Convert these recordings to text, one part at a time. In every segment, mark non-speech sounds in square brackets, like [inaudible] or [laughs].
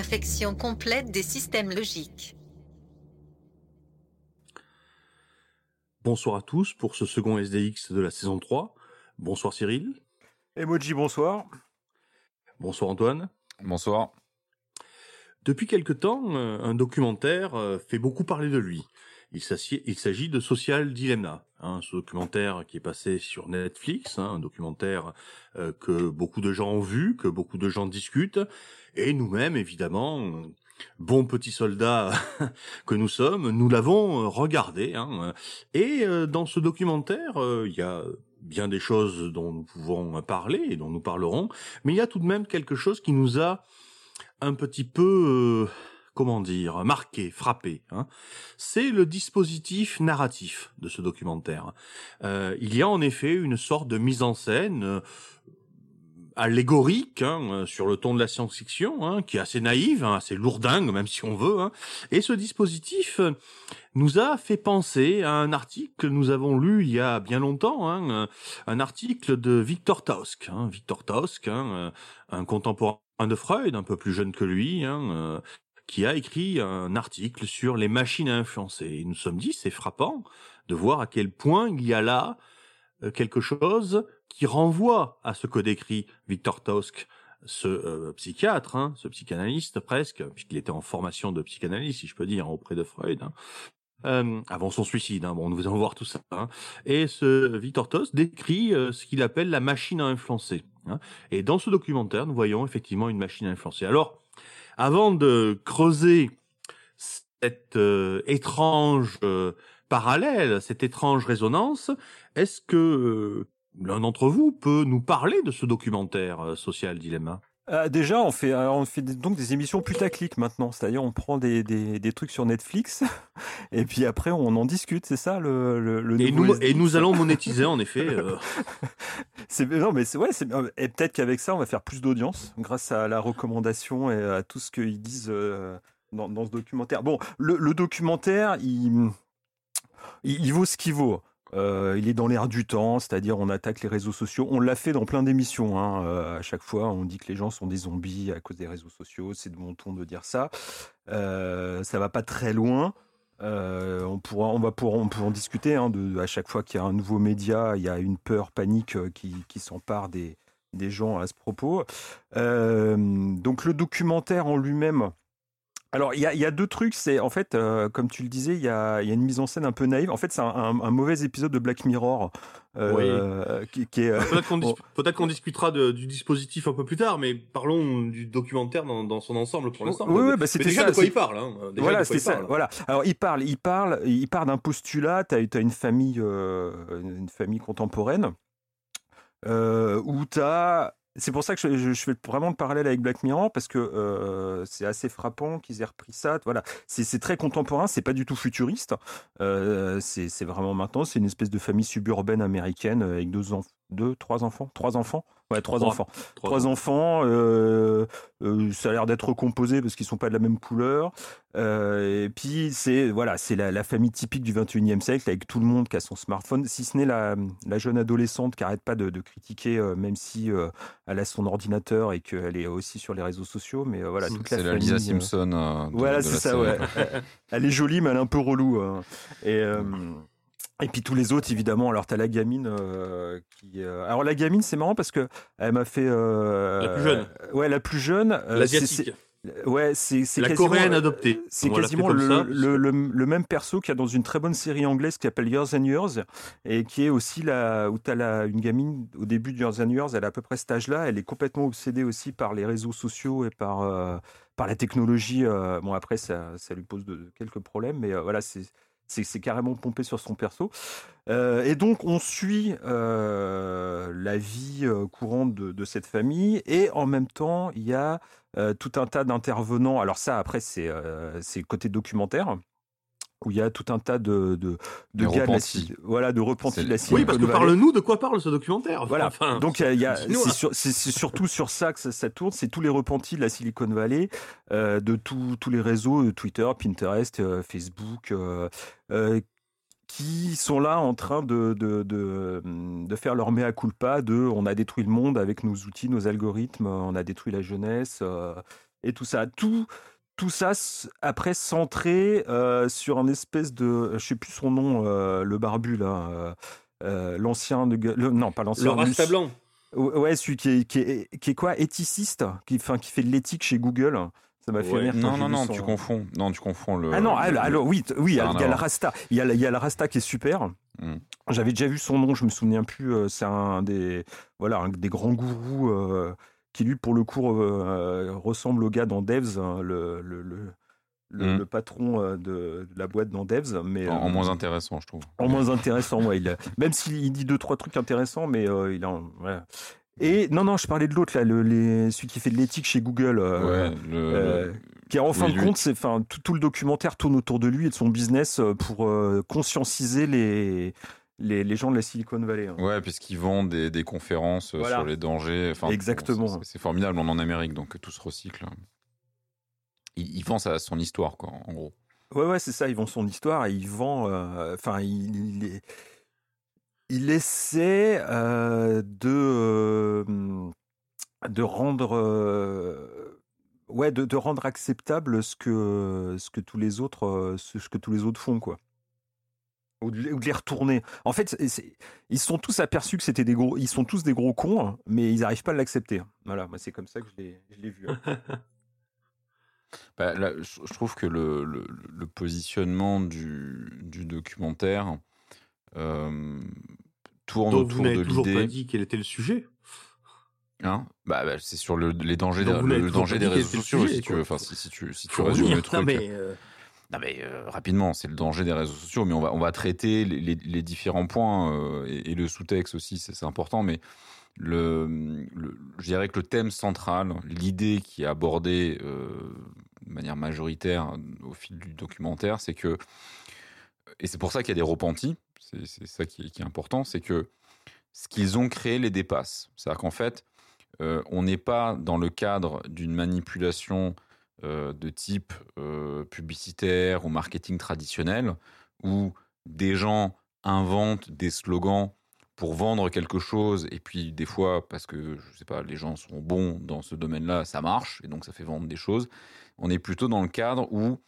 Infection complète des systèmes logiques. Bonsoir à tous pour ce second SDX de la saison 3. Bonsoir Cyril. Emoji, bonsoir. Bonsoir Antoine. Bonsoir. Depuis quelque temps, euh, un documentaire euh, fait beaucoup parler de lui. Il s'agit de Social Dilemma, hein, ce documentaire qui est passé sur Netflix, hein, un documentaire euh, que beaucoup de gens ont vu, que beaucoup de gens discutent, et nous-mêmes, évidemment, bons petits soldats [laughs] que nous sommes, nous l'avons euh, regardé. hein. et euh, dans ce documentaire, il y a bien des choses dont nous pouvons parler et dont nous parlerons, mais il y a tout de même quelque chose qui nous a un petit peu, comment dire, marqué, frappé. Hein. C'est le dispositif narratif de ce documentaire. Euh, il y a en effet une sorte de mise en scène euh, allégorique hein, sur le ton de la science-fiction, hein, qui est assez naïve, assez lourdingue même si on veut. Et ce dispositif euh, nous a fait penser à un article que nous avons lu il y a bien longtemps, un article de Victor Tausk. Victor Tausk, un contemporain de Freud, un peu plus jeune que lui, qui a écrit un article sur les machines à influencer. Et nous sommes dit, c'est frappant de voir à quel point il y a là euh, quelque chose qui renvoie à ce que décrit Victor Tausk, ce euh, psychiatre, hein, ce psychanalyste presque, puisqu'il était en formation de psychanalyste, si je peux dire, auprès de Freud. hein. Euh, avant son suicide, hein, bon, nous allons voir tout ça. hein. Et ce Victor Tausk décrit euh, ce qu'il appelle la machine à influencer. hein. Et dans ce documentaire, nous voyons effectivement une machine à influencer. Alors, avant de creuser cette euh, étrange euh, parallèle, cette étrange résonance, est-ce que euh, l'un d'entre vous peut nous parler de ce documentaire Social Dilemma? Euh, déjà, on fait, alors, on fait des- donc des émissions putaclic maintenant. C'est-à-dire, on prend des, des, des trucs sur Netflix [laughs] et puis après, on en discute. C'est ça le, le, le et nouveau nous, et nous allons [laughs] monétiser en effet. euh, [laughs] C'est non, mais c'est ouais. euh, Et peut-être qu'avec ça, on va faire plus d'audience grâce à la recommandation et à tout ce qu'ils disent euh, dans, dans ce documentaire. Bon, le, le documentaire, il, il, il vaut ce qu'il vaut. Euh, il est dans l'air du temps, c'est-à-dire on attaque les réseaux sociaux. On l'a fait dans plein d'émissions. Hein. Euh, à chaque fois, on dit que les gens sont des zombies à cause des réseaux sociaux. C'est de mon ton de dire ça. Euh, ça va pas très loin. Euh, on pourra, va peut en discuter. Hein, à chaque fois qu'il y a un nouveau média, il y a une peur, panique qui, s'empare des, gens à ce propos. Donc le documentaire en lui-même. Alors il y a, il y a deux trucs. C'est en fait, euh, comme tu le disais, il y a, il y a une mise en scène un peu naïve. En fait, c'est un, un- un mauvais épisode de Black Mirror euh, qui, qui est. Peut-être qu'on dis- discutera de- du dispositif un peu plus tard, mais parlons du documentaire dans, dans son ensemble pour l'instant. Oui, oui, bah, c'était déjà ça, de quoi c'est- il parle. Hein. Déjà voilà, de quoi c'est il ça. parle. Voilà. Alors, il parle, il parle, il part d'un postulat. Tu as, une famille, euh, une famille contemporaine euh, où tu as. C'est pour ça que je, fais vraiment le parallèle avec Black Mirror parce que euh, c'est assez frappant qu'ils aient repris ça. Voilà, c'est très contemporain, c'est pas du tout futuriste. Euh, c'est vraiment maintenant. C'est une espèce de famille suburbaine américaine avec deux, deux, trois enfants, trois enfants. Ouais, trois, Trois. enfants. Trois enfants. euh, euh, ça a l'air d'être recomposé parce qu'ils sont pas de la même couleur. Euh, et puis c'est voilà, c'est la, la famille typique du 21e siècle avec tout le monde qui a son smartphone, si ce n'est la, la jeune adolescente qui arrête pas de, de critiquer, même si elle a son ordinateur et qu'elle est aussi sur les réseaux sociaux. Mais voilà, toute la C'est la. Lisa Simpson. de- voilà, c'est ça, série. ouais. [laughs] elle est jolie, mais elle est un peu relou. hein. Et, et puis tous les autres, évidemment. Alors, t'as la gamine euh, qui. euh, Alors, la gamine, c'est marrant parce que elle m'a fait. euh, La plus jeune. Ouais, la plus jeune. L'asiatique. Ouais, c'est La coréenne adoptée. C'est quasiment le, ça, le, le- le même perso qu'il y a dans une très bonne série anglaise qui s'appelle Years and Years et qui est aussi la, où tu as une gamine au début de Years and Years, elle a à peu près cet âge-là, elle est complètement obsédée aussi par les réseaux sociaux et par, euh, par la technologie. euh, bon, après, ça, ça lui pose de, quelques problèmes, mais euh, voilà, c'est c'est carrément pompé sur son perso. Euh, et donc on suit euh, la vie euh, courante de, cette famille et en même temps il y a tout un tas d'intervenants. Alors ça après c'est côté documentaire où il y a tout un tas de, de, de gars de la, voilà, de repentis de la Silicon Oui, parce que parle-nous de quoi parle ce documentaire. Voilà. Enfin, Donc, il y a, c'est, surtout sur ça que ça, tourne. C'est tous les repentis de la Silicon Valley, euh, de tous les réseaux, euh, Twitter, Pinterest, euh, Facebook, euh, euh, qui sont là en train de, de, de, de, faire leur mea culpa de on a détruit le monde avec nos outils, nos algorithmes, on a détruit la jeunesse et tout ça. Tout, tout ça après centré euh, sur un espèce de, je sais plus son nom, euh, le barbu là, euh, euh l'ancien non pas l'ancien. Le rasta blanc. Ouais, celui qui est, qui est, qui est quoi, éthiciste, qui, enfin, qui fait de l'éthique chez Google. Ça m'a fait rire. Non, non, non, tu confonds. Non, tu confonds le. Ah non, alors, oui, oui, il y a, le Rasta. Il y a, il y a le Rasta qui est super. Hmm. J'avais déjà vu son nom, je me souviens plus. C'est un des, voilà, un des grands gourous qui lui, pour le coup, euh, ressemble au gars dans Devs, hein, le, le, le, le, mmh. patron euh, de, la boîte dans Devs. Mais, en, moins euh, intéressant, je trouve. En moins intéressant, ouais. Il même s'il dit deux, trois trucs intéressants, mais il a. Et non, non, je parlais de l'autre, là, le, les, celui qui fait de l'éthique chez Google. ouais, le, qui en fin de compte, c'est, enfin, tout, tout, le documentaire tourne autour de lui et de son business pour conscientiser les, les, gens de la Silicon Valley. Hein. Ouais, puisqu'ils vendent des, conférences euh, sur les dangers. Enfin, Exactement. c'est formidable, on est en Amérique, donc tout se recycle. Il, il vend sa, son histoire, quoi, en gros. Ouais, ouais, c'est ça, ils vendent son histoire et ils vendent. Euh, enfin, il, il, essaie euh, de, de rendre. ouais, de, de, rendre acceptable ce que, ce que tous les autres, ce que tous les autres font, quoi ou de, les retourner. En fait, ils sont tous aperçus que c'était des gros, ils sont tous des gros cons, mais ils n'arrivent pas à l'accepter. Voilà, moi c'est comme ça que je l'ai vu. Hein. [laughs] bah, là, je trouve que le, le, positionnement du, du documentaire euh, tourne Donc autour vous de toujours pas dit quel était le sujet? Hein? Bah, bah c'est sur le, les dangers, des, le, danger des réseaux sociaux, si tu veux. Enfin, si, si, tu, si tu résumes le truc. Mais euh, non mais euh, rapidement, c'est le danger des réseaux sociaux, mais on va on va traiter les, les, différents points euh, et, le sous-texte aussi, c'est important. Mais le, je dirais que le thème central, l'idée qui est abordée euh, de manière majoritaire au fil du documentaire, c'est que et c'est pour ça qu'il y a des repentis. C'est ça qui est, qui est important, c'est que ce qu'ils ont créé les dépasse. C'est-à-dire qu'en fait, on n'est pas dans le cadre d'une manipulation euh, de type euh, publicitaire ou marketing traditionnel, où des gens inventent des slogans pour vendre quelque chose, et puis des fois, parce que je sais pas, les gens sont bons dans ce domaine-là, ça marche, et donc ça fait vendre des choses. On est plutôt dans le cadre où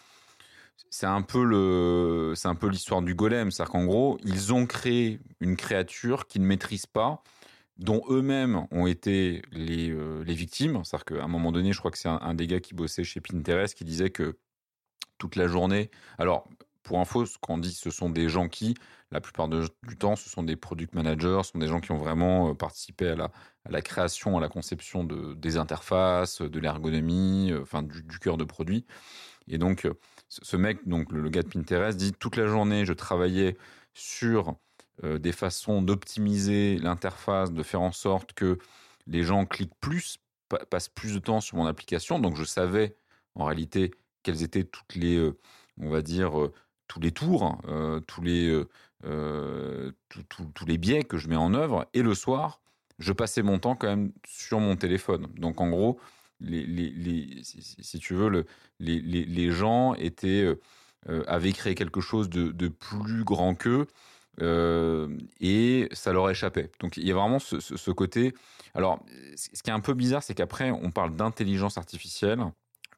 c'est un peu le, c'est un peu l'histoire du golem, c'est-à-dire qu'en gros, ils ont créé une créature qu'ils ne maîtrisent pas, dont eux-mêmes ont été les, euh, les victimes. C'est-à-dire qu'à un moment donné, je crois que c'est un, des gars qui bossait chez Pinterest qui disait que toute la journée. Alors, pour info, ce qu'on dit, ce sont des gens qui, la plupart du temps, ce sont des product managers, ce sont des gens qui ont vraiment euh, participé à la, création, à la conception de, des interfaces, de l'ergonomie, euh, enfin du, cœur de produit. Et donc, ce mec, donc le, gars de Pinterest, dit toute la journée, je travaillais sur des façons d'optimiser l'interface, de faire en sorte que les gens cliquent plus, passent plus de temps sur mon application. Donc je savais en réalité quelles étaient toutes les, euh, on va dire, euh, tous les tours, tous les tous les biais que je mets en œuvre. Et le soir, je passais mon temps quand même sur mon téléphone. Donc en gros, si, tu veux, le, les, gens avaient créé quelque chose de, de plus grand qu'eux euh, et ça leur échappait. Donc il y a vraiment ce, côté. Alors, ce qui est un peu bizarre, c'est qu'après, on parle d'intelligence artificielle,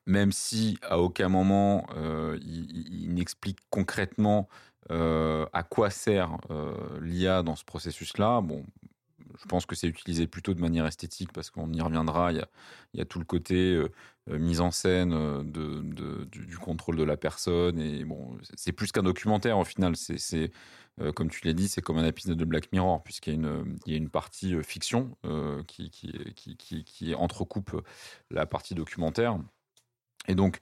même si à aucun moment euh, il, n'explique concrètement euh, à quoi sert euh, l'IA dans ce processus-là. Bon, je pense que c'est utilisé plutôt de manière esthétique parce qu'on y reviendra. Il y a, tout le côté mise en scène du, du, contrôle de la personne. Et bon, c'est plus qu'un documentaire au final. C'est euh, comme tu l'as dit, c'est comme un épisode de Black Mirror, puisqu'il y a une, partie euh, fiction euh, qui, entrecoupe la partie documentaire. Et donc,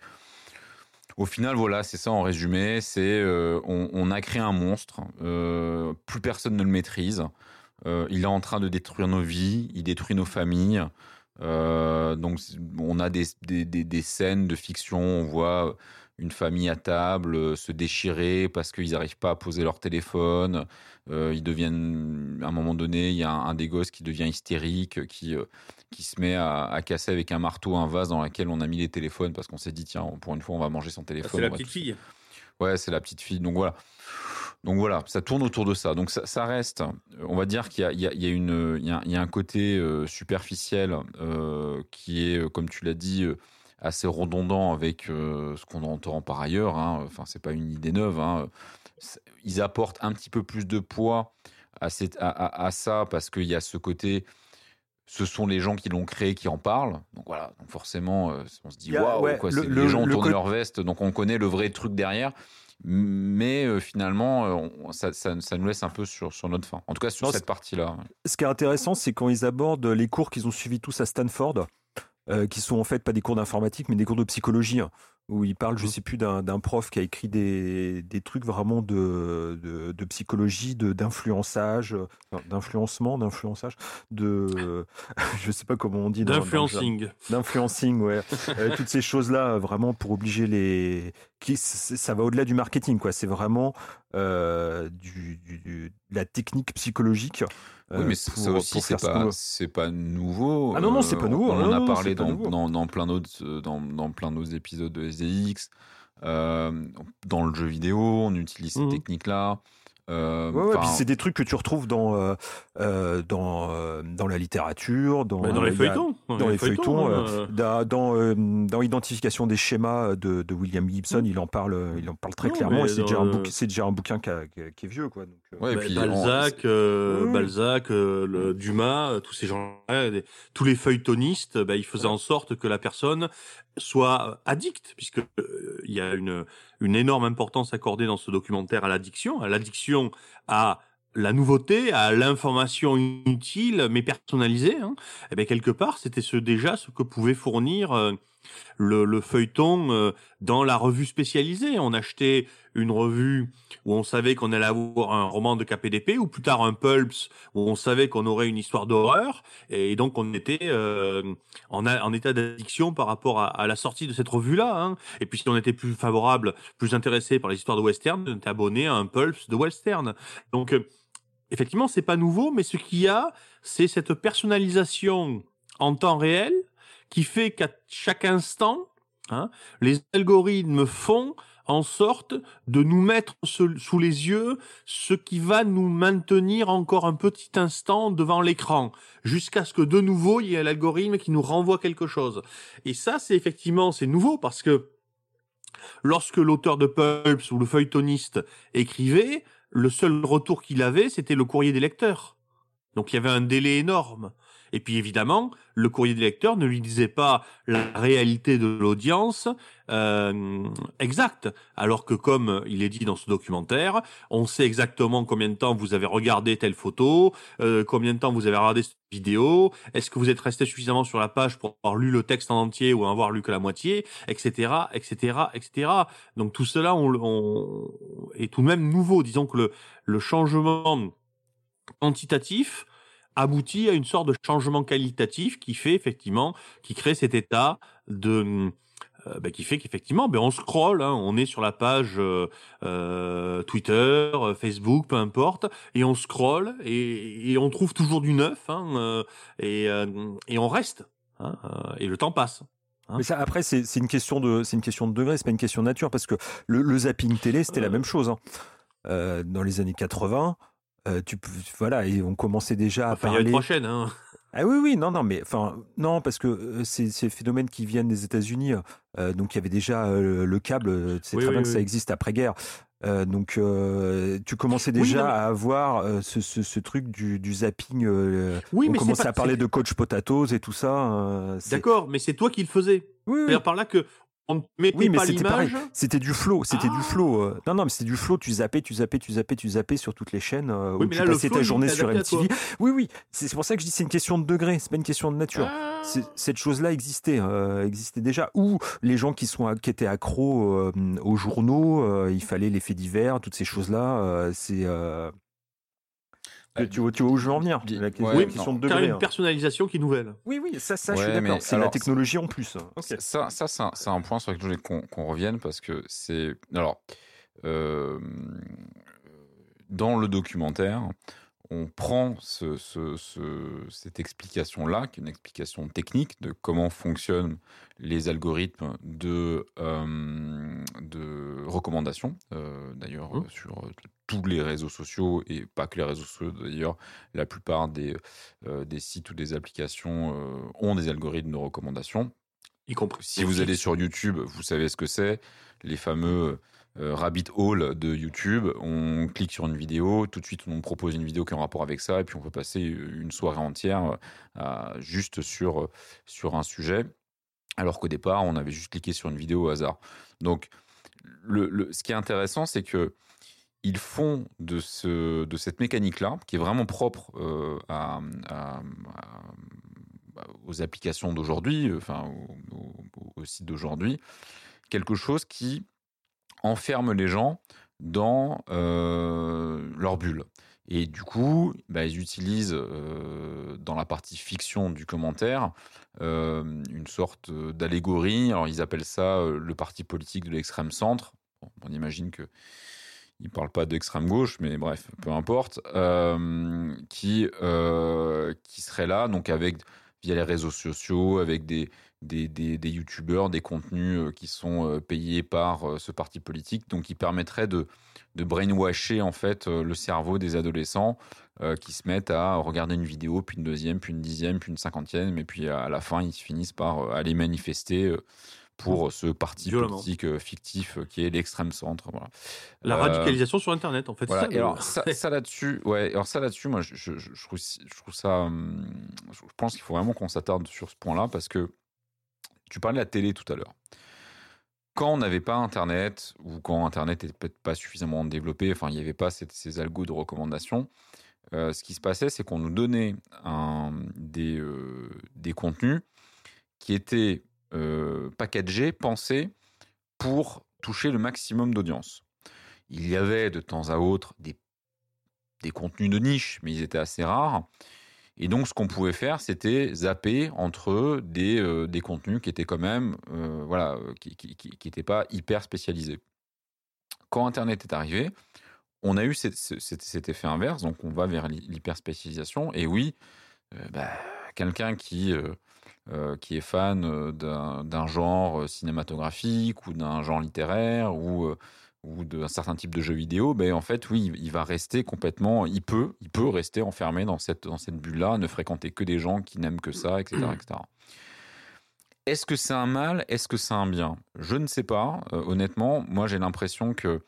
Au final, voilà, c'est ça en résumé. C'est euh, on, a créé un monstre. euh, plus personne ne le maîtrise. Euh, il est en train de détruire nos vies. Il détruit nos familles. Euh, donc, on a des scènes de fiction. On voit une famille à table euh, se déchirer parce qu'ils n'arrivent pas à poser leur téléphone. Euh, ils deviennent, à un moment donné, il y a un, un des gosses qui devient hystérique, qui, euh, qui se met à, à casser avec un marteau un vase dans lequel on a mis les téléphones parce qu'on s'est dit, tiens, pour une fois, on va manger son téléphone. C'est la petite fille. Ouais, c'est la petite fille. Donc voilà. Donc voilà, ça tourne autour de ça. Donc ça, ça reste, on va dire qu'il y a, y y une, il y a, il y a un côté superficiel qui est, comme tu l'as dit, assez redondant avec euh, ce qu'on entend par ailleurs. Hein. Enfin, c'est pas une idée neuve. hein. Ils apportent un petit peu plus de poids à, cette, à, à- à ça parce qu'il y a ce côté. Ce sont les gens qui l'ont créé qui en parlent. Donc voilà, donc forcément, euh, on se dit waouh, ouais, quoi. le- c'est- le- les gens le tourné côté- leur veste, donc on connaît le vrai truc derrière. Mais euh, finalement, ça, ça- ça nous laisse un peu sur, sur notre fin. En tout cas, sur Non, cette partie-là. Ce qui est intéressant, c'est quand ils abordent les cours qu'ils ont suivis tous à Stanford, euh, qui sont en fait pas des cours d'informatique, mais des cours de psychologie, hein, où ils parlent, je Mhm. sais plus, d'un prof qui a écrit des, des trucs vraiment de, de, de psychologie, de d'influençage, euh, enfin, d'influencement, d'influençage, de, [laughs] je sais pas comment on dit. D'influencing. d'influencing, ouais. [laughs] Euh, toutes ces choses-là, euh, vraiment pour obliger les. Qui, ça va au-delà du marketing, quoi. C'est vraiment euh, du, du- la technique psychologique. Oui, euh, mais c- ça aussi, c'est pas, c'est pas nouveau. Ah non, non, c'est pas nouveau. On Non, en a non, parlé dans, nouveau. dans, dans plein d'autres, euh, dans, dans plein d'autres épisodes de SDX. Euh, dans le jeu vidéo, on utilise ces Mhm. techniques-là. Euh, Ouais, ouais, enfin, puis c'est des trucs que tu retrouves dans, euh, euh, dans, euh, dans la littérature, dans, dans les feuilletons. dans les feuilletons, dans, dans, dans l'identification des schémas de, de William Gibson, il en parle, il en parle très Non, clairement. Et c'est déjà, un bouquin- c'est déjà un bouquin qui, a- est vieux, quoi. Donc, ouais, et puis, Balzac, euh. Balzac, euh, le Dumas, tous ces gens-là, des- tous les feuilletonistes, bah, ils faisaient en sorte que la personne soit addicte, puisque euh, il y a une une énorme importance accordée dans ce documentaire à l'addiction, à l'addiction à la nouveauté, à l'information inutile mais personnalisée. Hein. Et bien quelque part, c'était déjà ce que pouvait fournir euh, le, le feuilleton euh, dans la revue spécialisée. On achetait une revue où on savait qu'on allait avoir un roman de KPDP ou plus tard un Pulps où on savait qu'on aurait une histoire d'horreur et donc on était euh, en, état d'addiction par rapport à, à la sortie de cette revue-là. Hein. Et puis si on était plus favorable, plus intéressé par les histoires de western, on était abonné à un Pulps de western. Donc euh, effectivement, c'est pas nouveau, mais ce qu'il y a, c'est cette personnalisation en temps réel qui fait qu'à chaque instant, hein, les algorithmes font en sorte de nous mettre sous les yeux ce qui va nous maintenir encore un petit instant devant l'écran, jusqu'à ce que de nouveau il y ait l'algorithme qui nous renvoie quelque chose. Et ça, c'est effectivement, c'est nouveau parce que lorsque l'auteur de Pulps ou le feuilletoniste écrivait, le seul retour qu'il avait, c'était le courrier des lecteurs. Donc il y avait un délai énorme. Et puis évidemment, le courrier des lecteurs ne lui disait pas la réalité de l'audience euh, exacte. Alors que comme il est dit dans ce documentaire, on sait exactement combien de temps vous avez regardé telle photo, euh, combien de temps vous avez regardé cette vidéo, est-ce que vous êtes resté suffisamment sur la page pour avoir lu le texte en entier ou avoir lu que la moitié, etc., etc., etc. Donc tout cela on, on, est tout de même nouveau. Disons que le, le changement quantitatif aboutit à une sorte de changement qualitatif qui fait effectivement, qui crée cet état de euh, bah, qui fait qu'effectivement, ben on scrolle, hein, on est sur la page euh, euh, Twitter, euh, Facebook, peu importe, et on scrolle et, et on trouve toujours du neuf, hein, euh, et, euh, et on reste, hein, euh, et le temps passe. Hein Mais ça, après, c'est une question de, c'est une question de degré, c'est pas une question de nature, parce que le, le zapping télé, c'était la même chose. hein. Euh, dans les années 80, euh, tu, peux- voilà, et on commençait déjà à Enfin, il y a une parler. trois chaînes, hein. Ah oui, oui, non, non, mais enfin, non, parce que euh, c'est c'est des phénomènes qui viennent des États-Unis. euh, donc il y avait déjà euh, le câble. euh, Tu Oui, très oui, bien que ça existe après-guerre. Euh, donc euh, tu commençais déjà non, mais- à avoir euh, ce, ce, ce truc du, du zapping. euh, Oui, on mais c'est commençait pas- à parler c'est- de coach potatoes et tout ça. euh, c'est- D'accord, mais c'est toi qui le faisais. Oui, oui. Par là que On ne mettait Oui, mais pas c'était pareil. l'image? C'était du flow, c'était Ah. du flow. euh. Non, non, mais c'était du flow. Tu zappais, tu zappais, tu zappais, tu zappais, sur toutes les chaînes euh, Oui, où mais tu là, passais flow, ta journée sur MTV. Oui, oui. C'est pour ça que je dis c'est une question de degré. C'est pas une question de nature. Ah. Cette chose-là existait, euh, existait déjà. Ou les gens qui sont qui étaient accros euh, aux journaux, euh, il fallait les faits divers, toutes ces choses-là. c'est tu, vois, tu vois où je veux en venir La question, ouais, la question de Car degré. une hein. personnalisation qui est nouvelle. Oui, oui, ça, ça, je Ouais, suis mais d'accord. C'est la technologie en plus. Ok. Ça, ça c'est un, point sur lequel je voulais qu'on qu'on revienne parce que c'est. Alors, euh, dans le documentaire, on prend ce- ce- ce- cette explication-là, qui est une explication technique de comment fonctionnent les algorithmes de, euh, de recommandation, euh, d'ailleurs Mmh. euh, sur tous les réseaux sociaux et pas que les réseaux sociaux, d'ailleurs, la plupart des, euh, des sites ou des applications ont des algorithmes de recommandation. Y compris. Si vous allez sur YouTube, vous savez ce que c'est, les fameux euh, rabbit hole de YouTube. On clique sur une vidéo, tout de suite on propose une vidéo qui est en rapport avec ça, et puis on peut passer une soirée entière euh, juste sur, sur un sujet, alors qu'au départ on avait juste cliqué sur une vidéo au hasard. Donc, ce qui est intéressant, c'est que ils font de, ce, de cette mécanique-là, qui est vraiment propre euh, aux applications d'aujourd'hui, euh, enfin au, au- au site d'aujourd'hui, quelque chose qui enferme les gens dans euh, leur bulle. Et du coup, bah, ils utilisent euh, dans la partie fiction du commentaire euh, une sorte d'allégorie. Alors ils appellent ça le parti politique de l'extrême centre. On imagine que il parle pas d'extrême gauche, mais bref, peu importe, qui qui serait là, donc avec via les réseaux sociaux, avec des des, des, des youtubeurs, des contenus euh, qui sont euh, payés par euh, ce parti politique, donc qui permettrait de de brainwasher en fait le cerveau des adolescents euh, qui se mettent à regarder une vidéo, puis une deuxième, puis une dixième, puis une cinquantième, et puis à la fin ils finissent par aller manifester pour ce parti Violemment. politique fictif qui est l'extrême centre. Voilà. La Euh, radicalisation sur Internet, en fait. voilà. ça, Et le- alors ça, [laughs] ça là-dessus, ouais. Alors ça là-dessus, moi, je, je, je trouve, je trouve ça. hum, Je pense qu'il faut vraiment qu'on s'attarde sur ce point-là parce que tu parlais de la télé tout à l'heure. Quand on n'avait pas Internet ou quand Internet n'était peut-être pas suffisamment développé, enfin, il n'y avait pas ces, ces algos de recommandation. euh, ce qui se passait, c'est qu'on nous donnait des, euh, des contenus qui étaient euh, packagés, pensés pour toucher le maximum d'audience. Il y avait de temps à autre des, des contenus de niche, mais ils étaient assez rares. Et donc, ce qu'on pouvait faire, c'était zapper entre des, euh, des contenus qui étaient quand même, euh, voilà, qui n'étaient qui, qui pas hyper spécialisés. Quand Internet est arrivé, on a eu cet, cet- effet inverse, donc on va vers l'hyper spécialisation. Et oui, euh, bah, quelqu'un qui, qui est fan d'un genre cinématographique ou d'un genre littéraire ou, ou d'un certain type de jeu vidéo, ben en fait, oui, il va rester complètement, il peut, il peut rester enfermé dans cette, dans cette bulle-là, ne fréquenter que des gens qui n'aiment que ça, etc. etc. Est-ce que c'est un mal? Est-ce que c'est un bien? Je ne sais pas. Euh, honnêtement, moi j'ai l'impression que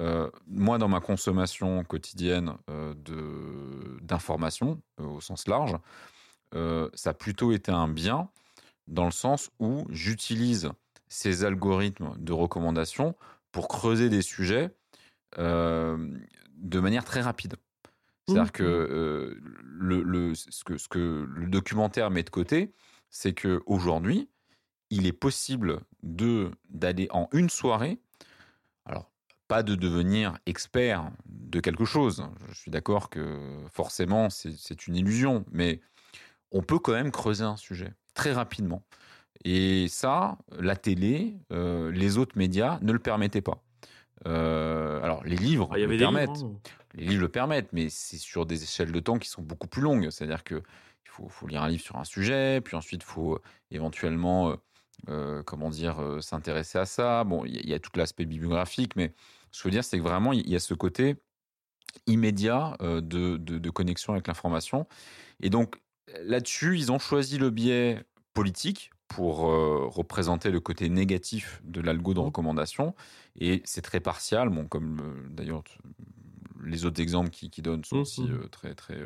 euh, moi, dans ma consommation quotidienne euh, de- d'informations, au sens large, ça a plutôt été un bien, dans le sens où j'utilise ces algorithmes de recommandation pour creuser des sujets euh, de manière très rapide. C'est-à-dire Mmh. que, euh, le, le- ce que ce que le documentaire met de côté, c'est que aujourd'hui, il est possible de d'aller en une soirée. Alors, pas de devenir expert de quelque chose. Je suis d'accord que forcément, c'est une illusion, mais on peut quand même creuser un sujet très rapidement. Et ça, la télé, euh, les autres médias ne le permettaient pas. Euh, alors, les livres Ah, y le permettent. livres, hein. Les livres le permettent, mais c'est sur des échelles de temps qui sont beaucoup plus longues. C'est-à-dire que il faut, faut lire un livre sur un sujet, puis ensuite il faut éventuellement, euh, euh, comment dire, s'intéresser à ça. Bon, il y, a- il y a tout l'aspect bibliographique, mais ce que je veux dire, c'est que vraiment il y a ce côté immédiat de, de- de connexion avec l'information. Et donc là-dessus, ils ont choisi le biais politique pour euh, représenter le côté négatif de l'algo de recommandation. Et c'est très partial, bon, comme euh, d'ailleurs les autres exemples qui, qui donnent sont Mhm. aussi euh, très très.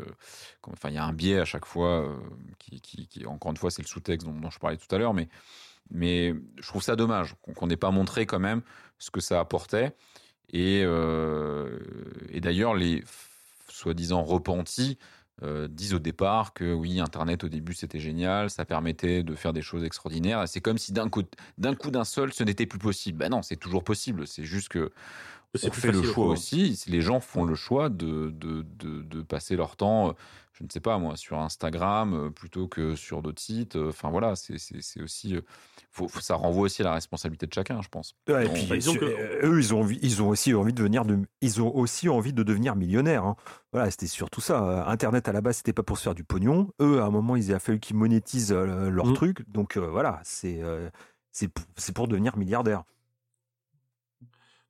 comme- enfin, il y a un biais à chaque fois. qui, qui- qui- encore une fois, c'est le sous-texte dont, dont je parlais tout à l'heure, mais Mais je trouve ça dommage qu'on n'ait pas montré quand même ce que ça apportait. Et, et d'ailleurs, les soi-disant repentis euh, disent au départ que oui, Internet au début c'était génial, ça permettait de faire des choses extraordinaires. C'est comme si d'un coup, d'un coup d'un seul, ce n'était plus possible. Ben non, c'est toujours possible. C'est juste que on fait le choix aussi. Les gens font le choix de, de, de, de, passer leur temps, je ne sais pas moi, sur Instagram euh, plutôt que sur d'autres sites. Enfin voilà, c'est aussi faut, ça renvoie aussi à la responsabilité de chacun, je pense. et puis, euh, eux, ils ont, ils ont aussi envie de devenir, de, ils ont aussi envie de devenir millionnaires. Hein. Voilà, c'était surtout ça. Internet à la base, c'était pas pour se faire du pognon. Eux, à un moment, il a fallu qu'ils monétisent euh, leur mmh. truc. Donc euh, voilà, c'est c'est pour devenir milliardaire.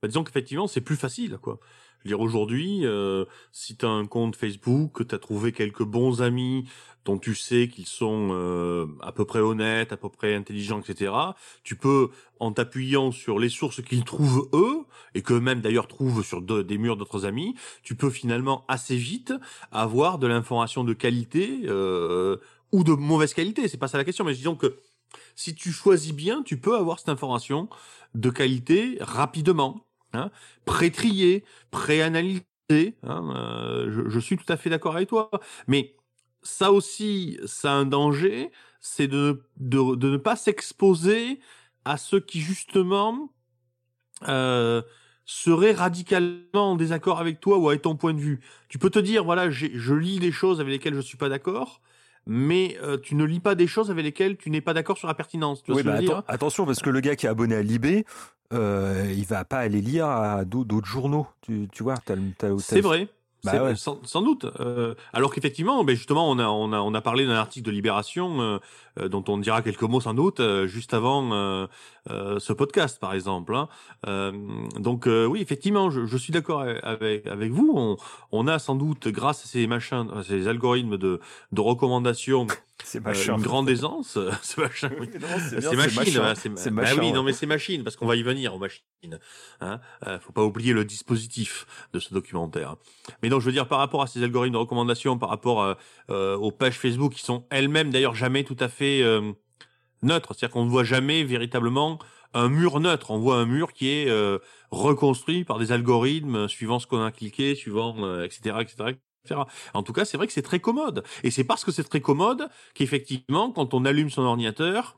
Bah, disons qu'effectivement, c'est plus facile, quoi dire, aujourd'hui, euh, si tu as un compte Facebook, que tu trouvé quelques bons amis dont tu sais qu'ils sont euh, à peu près honnêtes, à peu près intelligents, etc., tu peux, en t'appuyant sur les sources qu'ils trouvent eux, et qu'eux-mêmes d'ailleurs trouvent sur des murs d'autres amis, tu peux finalement assez vite avoir de l'information de qualité euh, ou de mauvaise qualité. C'est pas ça la question, mais disons que si tu choisis bien, tu peux avoir cette information de qualité rapidement hein, pré-trié, pré-analysé. Hein, euh, je, suis tout à fait d'accord avec toi. Mais ça aussi, ça a un danger, c'est de, ne pas s'exposer à ceux qui justement euh, seraient radicalement en désaccord avec toi ou avec ton point de vue. Tu peux te dire, voilà, je lis des choses avec lesquelles je suis pas d'accord, mais euh, tu ne lis pas des choses avec lesquelles tu n'es pas d'accord sur la pertinence. Tu oui, bah, attention, parce que le gars qui est abonné à Libé, euh, il va pas aller lire à d'autres journaux. Tu, tu vois, c'est vrai. Bah sans, sans, doute. Euh, alors qu'effectivement, ben justement, on a, on a, on a parlé d'un article de Libération euh, euh, dont on dira quelques mots sans doute euh, juste avant euh, ce podcast, par exemple. Hein. donc oui, effectivement, je, je suis d'accord avec avec vous. On, on, a sans doute, grâce à ces machins, à ces algorithmes de, de recommandation, [laughs] c'est une grande aisance. [laughs] c'est machin. Oui. [laughs] c'est machine. C'est bah oui, non mais c'est machine parce qu'on va y venir aux machines. Hein. faut pas oublier le dispositif de ce documentaire. Mais donc je veux dire par rapport à ces algorithmes de recommandation, par rapport aux pages Facebook qui sont elles-mêmes d'ailleurs jamais tout à fait euh, neutre, c'est-à-dire qu'on ne voit jamais véritablement un mur neutre, on voit un mur qui est euh, reconstruit par des algorithmes suivant ce qu'on a cliqué, suivant etc., etc. etc. En tout cas, c'est vrai que c'est très commode. Et c'est parce que c'est très commode qu'effectivement, quand on allume son ordinateur,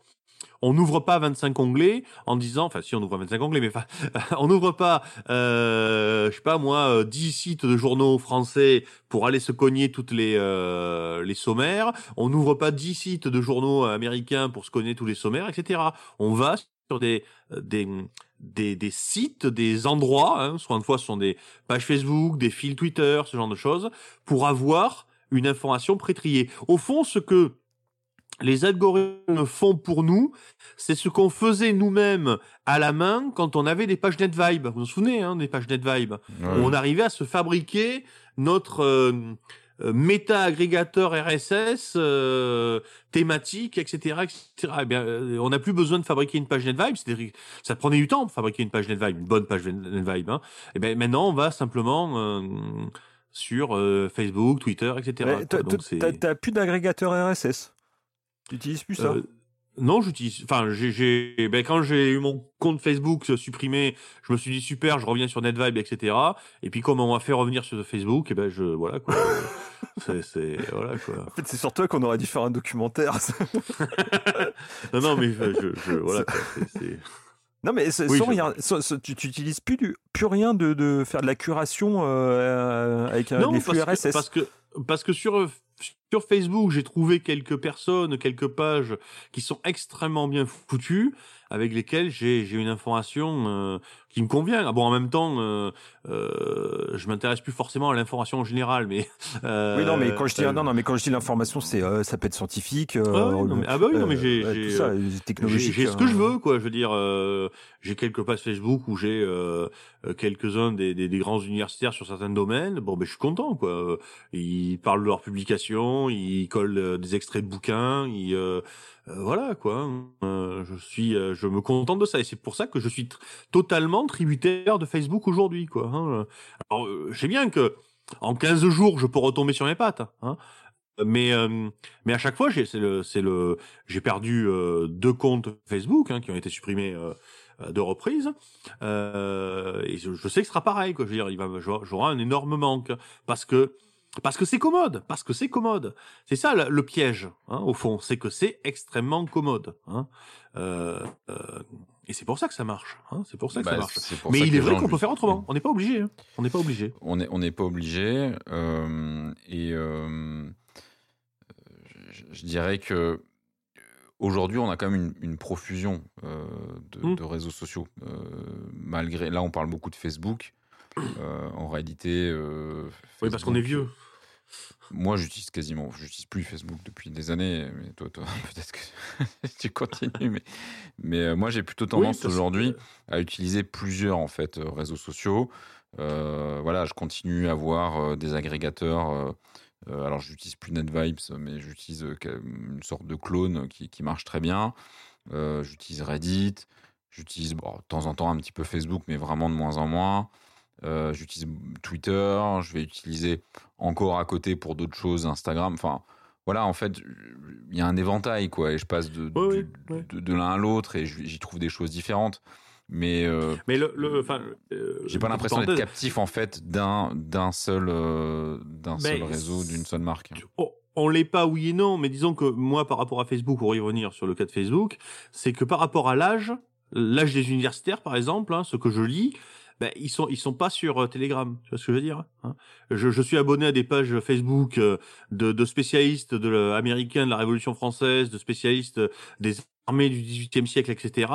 on n'ouvre pas 25 onglets en disant, enfin si on ouvre 25 onglets, mais [laughs] on n'ouvre pas, euh, je sais pas moi, 10 euh, sites de journaux français pour aller se cogner toutes les euh, les sommaires. On n'ouvre pas 10 sites de journaux américains pour se cogner tous les sommaires, etc. On va sur des des des, des sites, des endroits, hein, soit une fois ce sont des pages Facebook, des fils Twitter, ce genre de choses, pour avoir une information prétriée. Au fond, ce que les algorithmes font pour nous, c'est ce qu'on faisait nous-mêmes à la main quand on avait des pages NetVibe. Vous vous souvenez hein, des pages NetVibe? On arrivait à se fabriquer notre euh, euh, méta-agrégateur RSS euh, thématique, etc., etc. Eh bien, on n'a plus besoin de fabriquer une page NetVibe. Ça prenait du temps pour fabriquer une page NetVibe, une bonne page NetVibe. Hein. Et eh bien, maintenant, on va simplement sur Facebook, Twitter, etc. T'as plus d'agrégateur RSS tu utilises plus ça euh, Non, j'utilise. Enfin, j'ai, ben, quand j'ai eu mon compte Facebook supprimé, je me suis dit super, je reviens sur NetVibe, etc. Et puis comme on m'a fait revenir sur Facebook, et ben je voilà quoi. [laughs] c'est, voilà quoi. En fait, c'est sur toi qu'on aurait dû faire un documentaire. [laughs] non, non, mais je, je voilà. [laughs] Quoi, c'est, non mais sans rien, tu, tu utilises plus du, plus rien de, de faire de la curation euh, avec un, des flux RSS. parce que parce que sur sur Facebook, j'ai trouvé quelques personnes, quelques pages qui sont extrêmement bien foutues, avec lesquelles j'ai une information euh, qui me convient. Ah bon, en même temps, euh, euh, je m'intéresse plus forcément à l'information en général, mais euh, oui, non, mais quand je dis non, non, mais quand je dis l'information, c'est ça peut être scientifique. ah, ah bah oui, non, mais j'ai technologique. J'ai ce que je veux, quoi. Je veux dire, j'ai quelques pages Facebook où j'ai quelques-uns des, des, des, grands universitaires sur certains domaines. Bon, ben je suis content, quoi. Ils parlent de leurs publications, ils collent des extraits de bouquins, ils voilà quoi. Hein. je suis, je me contente de ça et c'est pour ça que je suis totalement tributaire de Facebook aujourd'hui, quoi. Hein. Alors, euh, je sais bien que en 15 jours, je peux retomber sur mes pattes. Hein. mais euh, mais à chaque fois, j'ai c'est le c'est le j'ai perdu euh, deux comptes Facebook hein, qui ont été supprimés à deux reprises. Et je, sais que ce sera pareil. Quoi. Je veux dire, il va j'aurai un énorme manque parce que parce que c'est commode, parce que c'est commode. C'est ça le, piège, au fond, c'est que c'est extrêmement commode. Euh, et c'est pour ça que ça marche. Hein. C'est pour ça que Bah, ça marche. c'est pour Mais il est vrai qu'on peut faire autrement. On n'est pas obligé. hein. On n'est pas obligé. On n'est on n'est pas obligé. euh, et euh, je, je dirais que euh, aujourd'hui, on a quand même une, une profusion euh, de, de réseaux sociaux. Malgré, là, on parle beaucoup de Facebook. En réalité, euh, Oui, parce qu'on est Facebook, vieux. Moi, j'utilise quasiment, j'utilise plus Facebook depuis des années. Mais toi, toi [laughs] peut-être que [laughs] tu continues. Mais, mais euh, moi, j'ai plutôt tendance Oui, aujourd'hui à utiliser plusieurs en fait euh, réseaux sociaux. Euh, voilà, je continue à avoir des agrégateurs. euh, alors, j'utilise plus NetVibes, mais j'utilise une sorte de clone qui, qui marche très bien. Euh, j'utilise Reddit. J'utilise bon, de temps en temps un petit peu Facebook, mais vraiment de moins en moins. Euh, j'utilise Twitter. Je vais utiliser encore à côté pour d'autres choses Instagram. Enfin, voilà, en fait, il y a un éventail, quoi. Et je passe de, du- de, de l'un à l'autre et j'y trouve des choses différentes. Mais euh, Mais le, euh, j'ai pas l'impression d'être captif en fait d'un d'un seul d'un seul réseau, d'une seule marque. Oh, on l'est pas, oui et non, mais disons que moi, par rapport à Facebook, pour y revenir sur le cas de Facebook, c'est que par rapport à l'âge, l'âge des universitaires, par exemple, hein, ce que je lis, ben, ils sont ils sont pas sur euh, Telegram. Tu vois ce que je veux dire hein je, je suis abonné à des pages Facebook euh, de, de spécialistes de américains de la Révolution française, de spécialistes des armées du XVIIIe siècle, etc.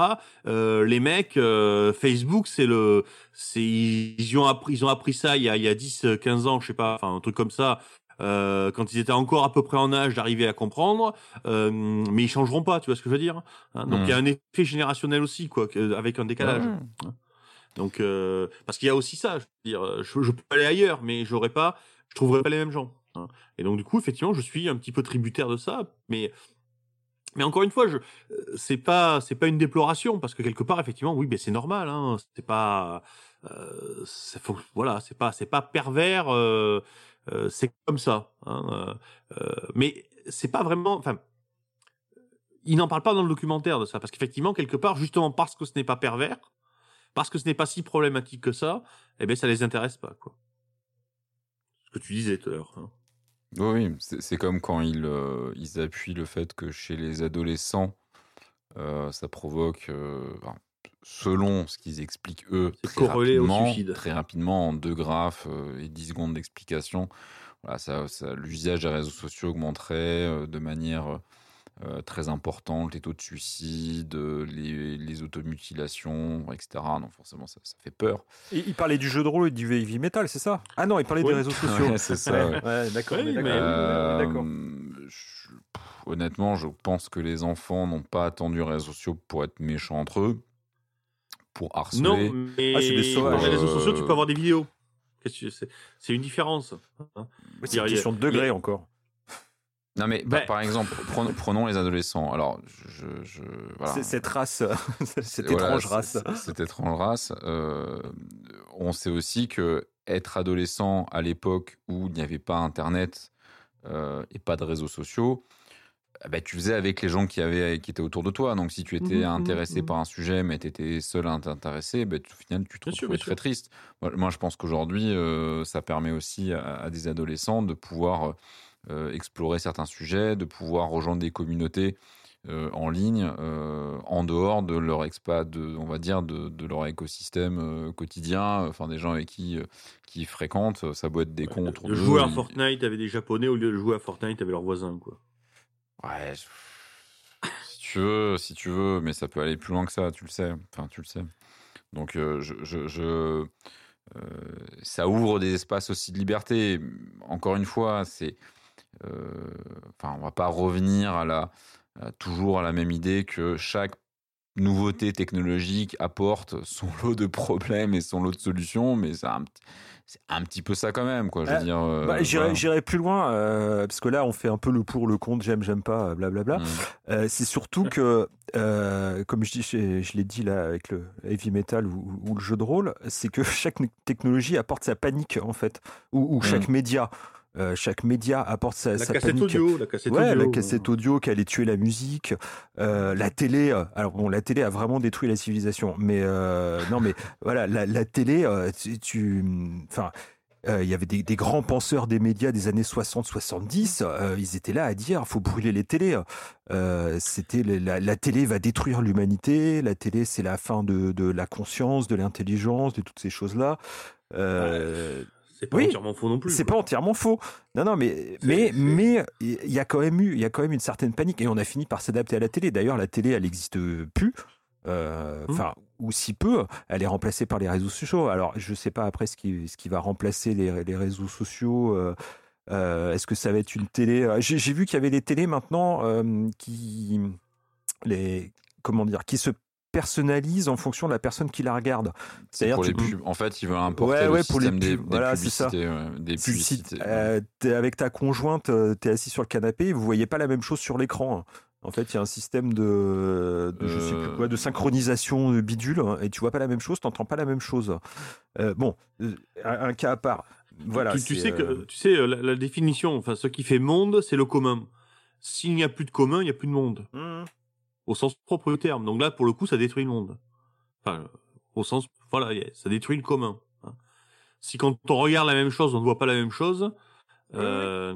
Euh, les mecs, euh, Facebook, c'est le, c'est ils ont appris, ils ont appris ça il y a, il y a 10, 15 ans, je sais pas, enfin un truc comme ça. Euh, quand ils étaient encore à peu près en âge d'arriver à comprendre, euh, mais ils changeront pas, tu vois ce que je veux dire hein Donc il y a un effet générationnel aussi, quoi, avec un décalage. Ouais. Donc euh, parce qu'il y a aussi ça, je veux dire, je, je peux aller ailleurs, mais j'aurais pas, je trouverais pas les mêmes gens. hein. Et donc du coup, effectivement, je suis un petit peu tributaire de ça, mais mais encore une fois, je euh, c'est pas c'est pas une déploration parce que quelque part, effectivement, oui, mais c'est normal, hein, c'est pas euh, faut, voilà, c'est pas c'est pas pervers, euh, euh, c'est comme ça. Hein, euh, euh, mais c'est pas vraiment, enfin. Il n'en parle pas dans le documentaire de ça, parce qu'effectivement, quelque part, justement parce que ce n'est pas pervers, parce que ce n'est pas si problématique que ça, eh ben ça les intéresse pas quoi. Ce que tu disais tout à l'heure. hein. Oui, oui, c'est comme quand ils, euh, ils appuient le fait que chez les adolescents, euh, ça provoque, euh, enfin, selon ce qu'ils expliquent eux, très rapidement, très rapidement, en deux graphes euh, et 10 secondes d'explication, voilà, ça, ça- l'usage des réseaux sociaux augmenterait euh, de manière euh, très importante, les taux de suicide, euh, les, les automutilations, etc. Donc forcément, ça, ça fait peur. Et il parlait du jeu de rôle et du heavy metal, c'est ça? Ah non, il parlait Oui. des réseaux [laughs] sociaux. Ouais, c'est ça, ouais. [laughs] Ouais, d'accord. Oui, d'accord, Euh, honnêtement, je pense que les enfants n'ont pas attendu les réseaux sociaux pour être méchants entre eux, pour harceler. Non, mais Ah, c'est des dans les réseaux sociaux, tu peux avoir des vidéos. Qu'est-ce que c'est C'est une différence. hein. C'est une question de degré encore. Non, mais Ben- par, par exemple, prenons, prenons les adolescents. Alors, je, je- voilà. C'est- Cette race, [laughs] cette Voilà, étrange race. Cette étrange race. euh, on sait aussi que être adolescent à l'époque où il n'y avait pas Internet euh, et pas de réseaux sociaux, ah bah, tu faisais avec les gens qui, avaient, qui étaient autour de toi. Donc, si tu étais Mhm, intéressé mhm. par un sujet, mais tu étais seul à t'intéresser, bah, tu- au final, tu te retrouvais très triste. Moi, je pense qu'aujourd'hui, euh, ça permet aussi à, à des adolescents de pouvoir euh, explorer certains sujets, de pouvoir rejoindre des communautés euh, en ligne, euh, en dehors de leur expat, de, on va dire, de, de leur écosystème euh, quotidien, enfin des gens avec qui, euh, qui fréquentent, ça peut être des cons autour De jouer à ils- Fortnite avec des Japonais au lieu de jouer à Fortnite avec leurs voisins, quoi. Ouais, si tu veux, si tu veux, mais ça peut aller plus loin que ça, tu le sais. Enfin, tu le sais. Donc, euh, je, je, je- euh, ça ouvre des espaces aussi de liberté. Encore une fois, c'est, euh, enfin, on va pas revenir à la, à- toujours à la même idée que chaque nouveauté technologique apporte [laughs] son lot de problèmes et son lot de solutions, mais c'est un, petit- c'est un petit peu ça quand même, quoi. Je veux Euh, dire. euh, Bah, J'irai voilà. j'irai plus loin, euh, parce que là, on fait un peu le pour, le contre, j'aime, j'aime pas, blablabla. Mm. Euh, c'est surtout que, euh, comme je, dis, je, je l'ai dit là avec le heavy metal ou, ou le jeu de rôle, c'est que [laughs] chaque technologie apporte sa panique en fait, ou, ou chaque média. Euh, chaque média apporte sa, La sa cassette panique. audio, la cassette Ouais, audio. la cassette audio qui allait tuer la musique, euh, la télé. euh, alors bon, la télé a vraiment détruit la civilisation, mais euh, non, mais voilà, la, la télé, tu, enfin. Il y avait des, des grands penseurs des médias des années 60-70, euh, ils étaient là à dire faut brûler les télés. C'était la, la télé va détruire l'humanité, la télé c'est la fin de, de la conscience, de l'intelligence, de toutes ces choses-là. C'est pas Oui. entièrement faux non plus. c'est pas entièrement faux. Non, non, mais mais mais il y a quand même eu il y a quand même une certaine panique et on a fini par s'adapter à la télé. D'ailleurs, la télé, elle n'existe plus. Euh, Mmh. Enfin, ou si peu, elle est remplacée par les réseaux sociaux. Alors, je sais pas après ce qui ce qui va remplacer les, les réseaux sociaux. euh, euh, Est-ce que ça va être une télé J'ai vu qu'il y avait des télés maintenant qui les comment dire qui se personnalisent en fonction de la personne qui la regarde. C'est C'est-à-dire pour les tu- pubs. En fait, ils veulent importer Ouais, le ouais, pour les système pubs. des Voilà, c'est ça. publicités. ouais, des Si, si publicités. euh, avec ta conjointe, euh, t'es assis sur le canapé, vous voyez pas la même chose sur l'écran. En fait, il y a un système de, de, je sais plus Euh. quoi, de synchronisation de bidule, hein, et tu vois pas la même chose, t'entends pas la même chose. Euh, bon, euh, un, un cas à part. Voilà. tu, tu sais que euh, tu sais euh, la, la définition, enfin ce qui fait monde, c'est le commun. S'il n'y a plus de commun, il n'y a plus de monde, hmm, au sens propre du terme. Donc là, pour le coup, ça détruit le monde. Enfin, euh, au sens, voilà, ça détruit le commun. hein. Si quand on regarde la même chose, on ne voit pas la même chose. euh,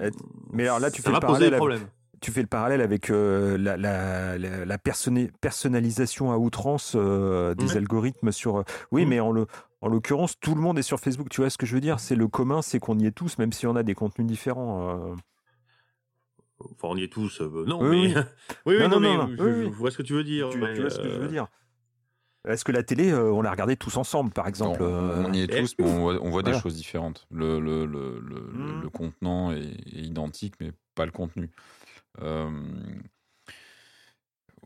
Euh, mais alors là, tu ça fais va le poser des parallèle problèmes. tu fais le parallèle avec euh, la, la, la, la personna- personnalisation à outrance euh, des Ouais. algorithmes sur. Oui, Mm. mais en le- en l'occurrence, tout le monde est sur Facebook. Tu vois ce que je veux dire? C'est le commun, c'est qu'on y est tous, même si on a des contenus différents. Euh. Enfin, on y est tous. euh, non, Oui, mais oui. [laughs] oui, oui, Non, non, non, mais non, je, oui, je oui. vois ce que tu veux dire. Tu, mais, tu vois ce que je euh, veux dire Est-ce que la télé, euh, on l'a regardée tous ensemble, par exemple on, euh, on y est et- tous, mais on voit, on voit des choses différentes. Le, le, le, le, le- Mm. le contenant est, est identique, mais pas le contenu. Euh,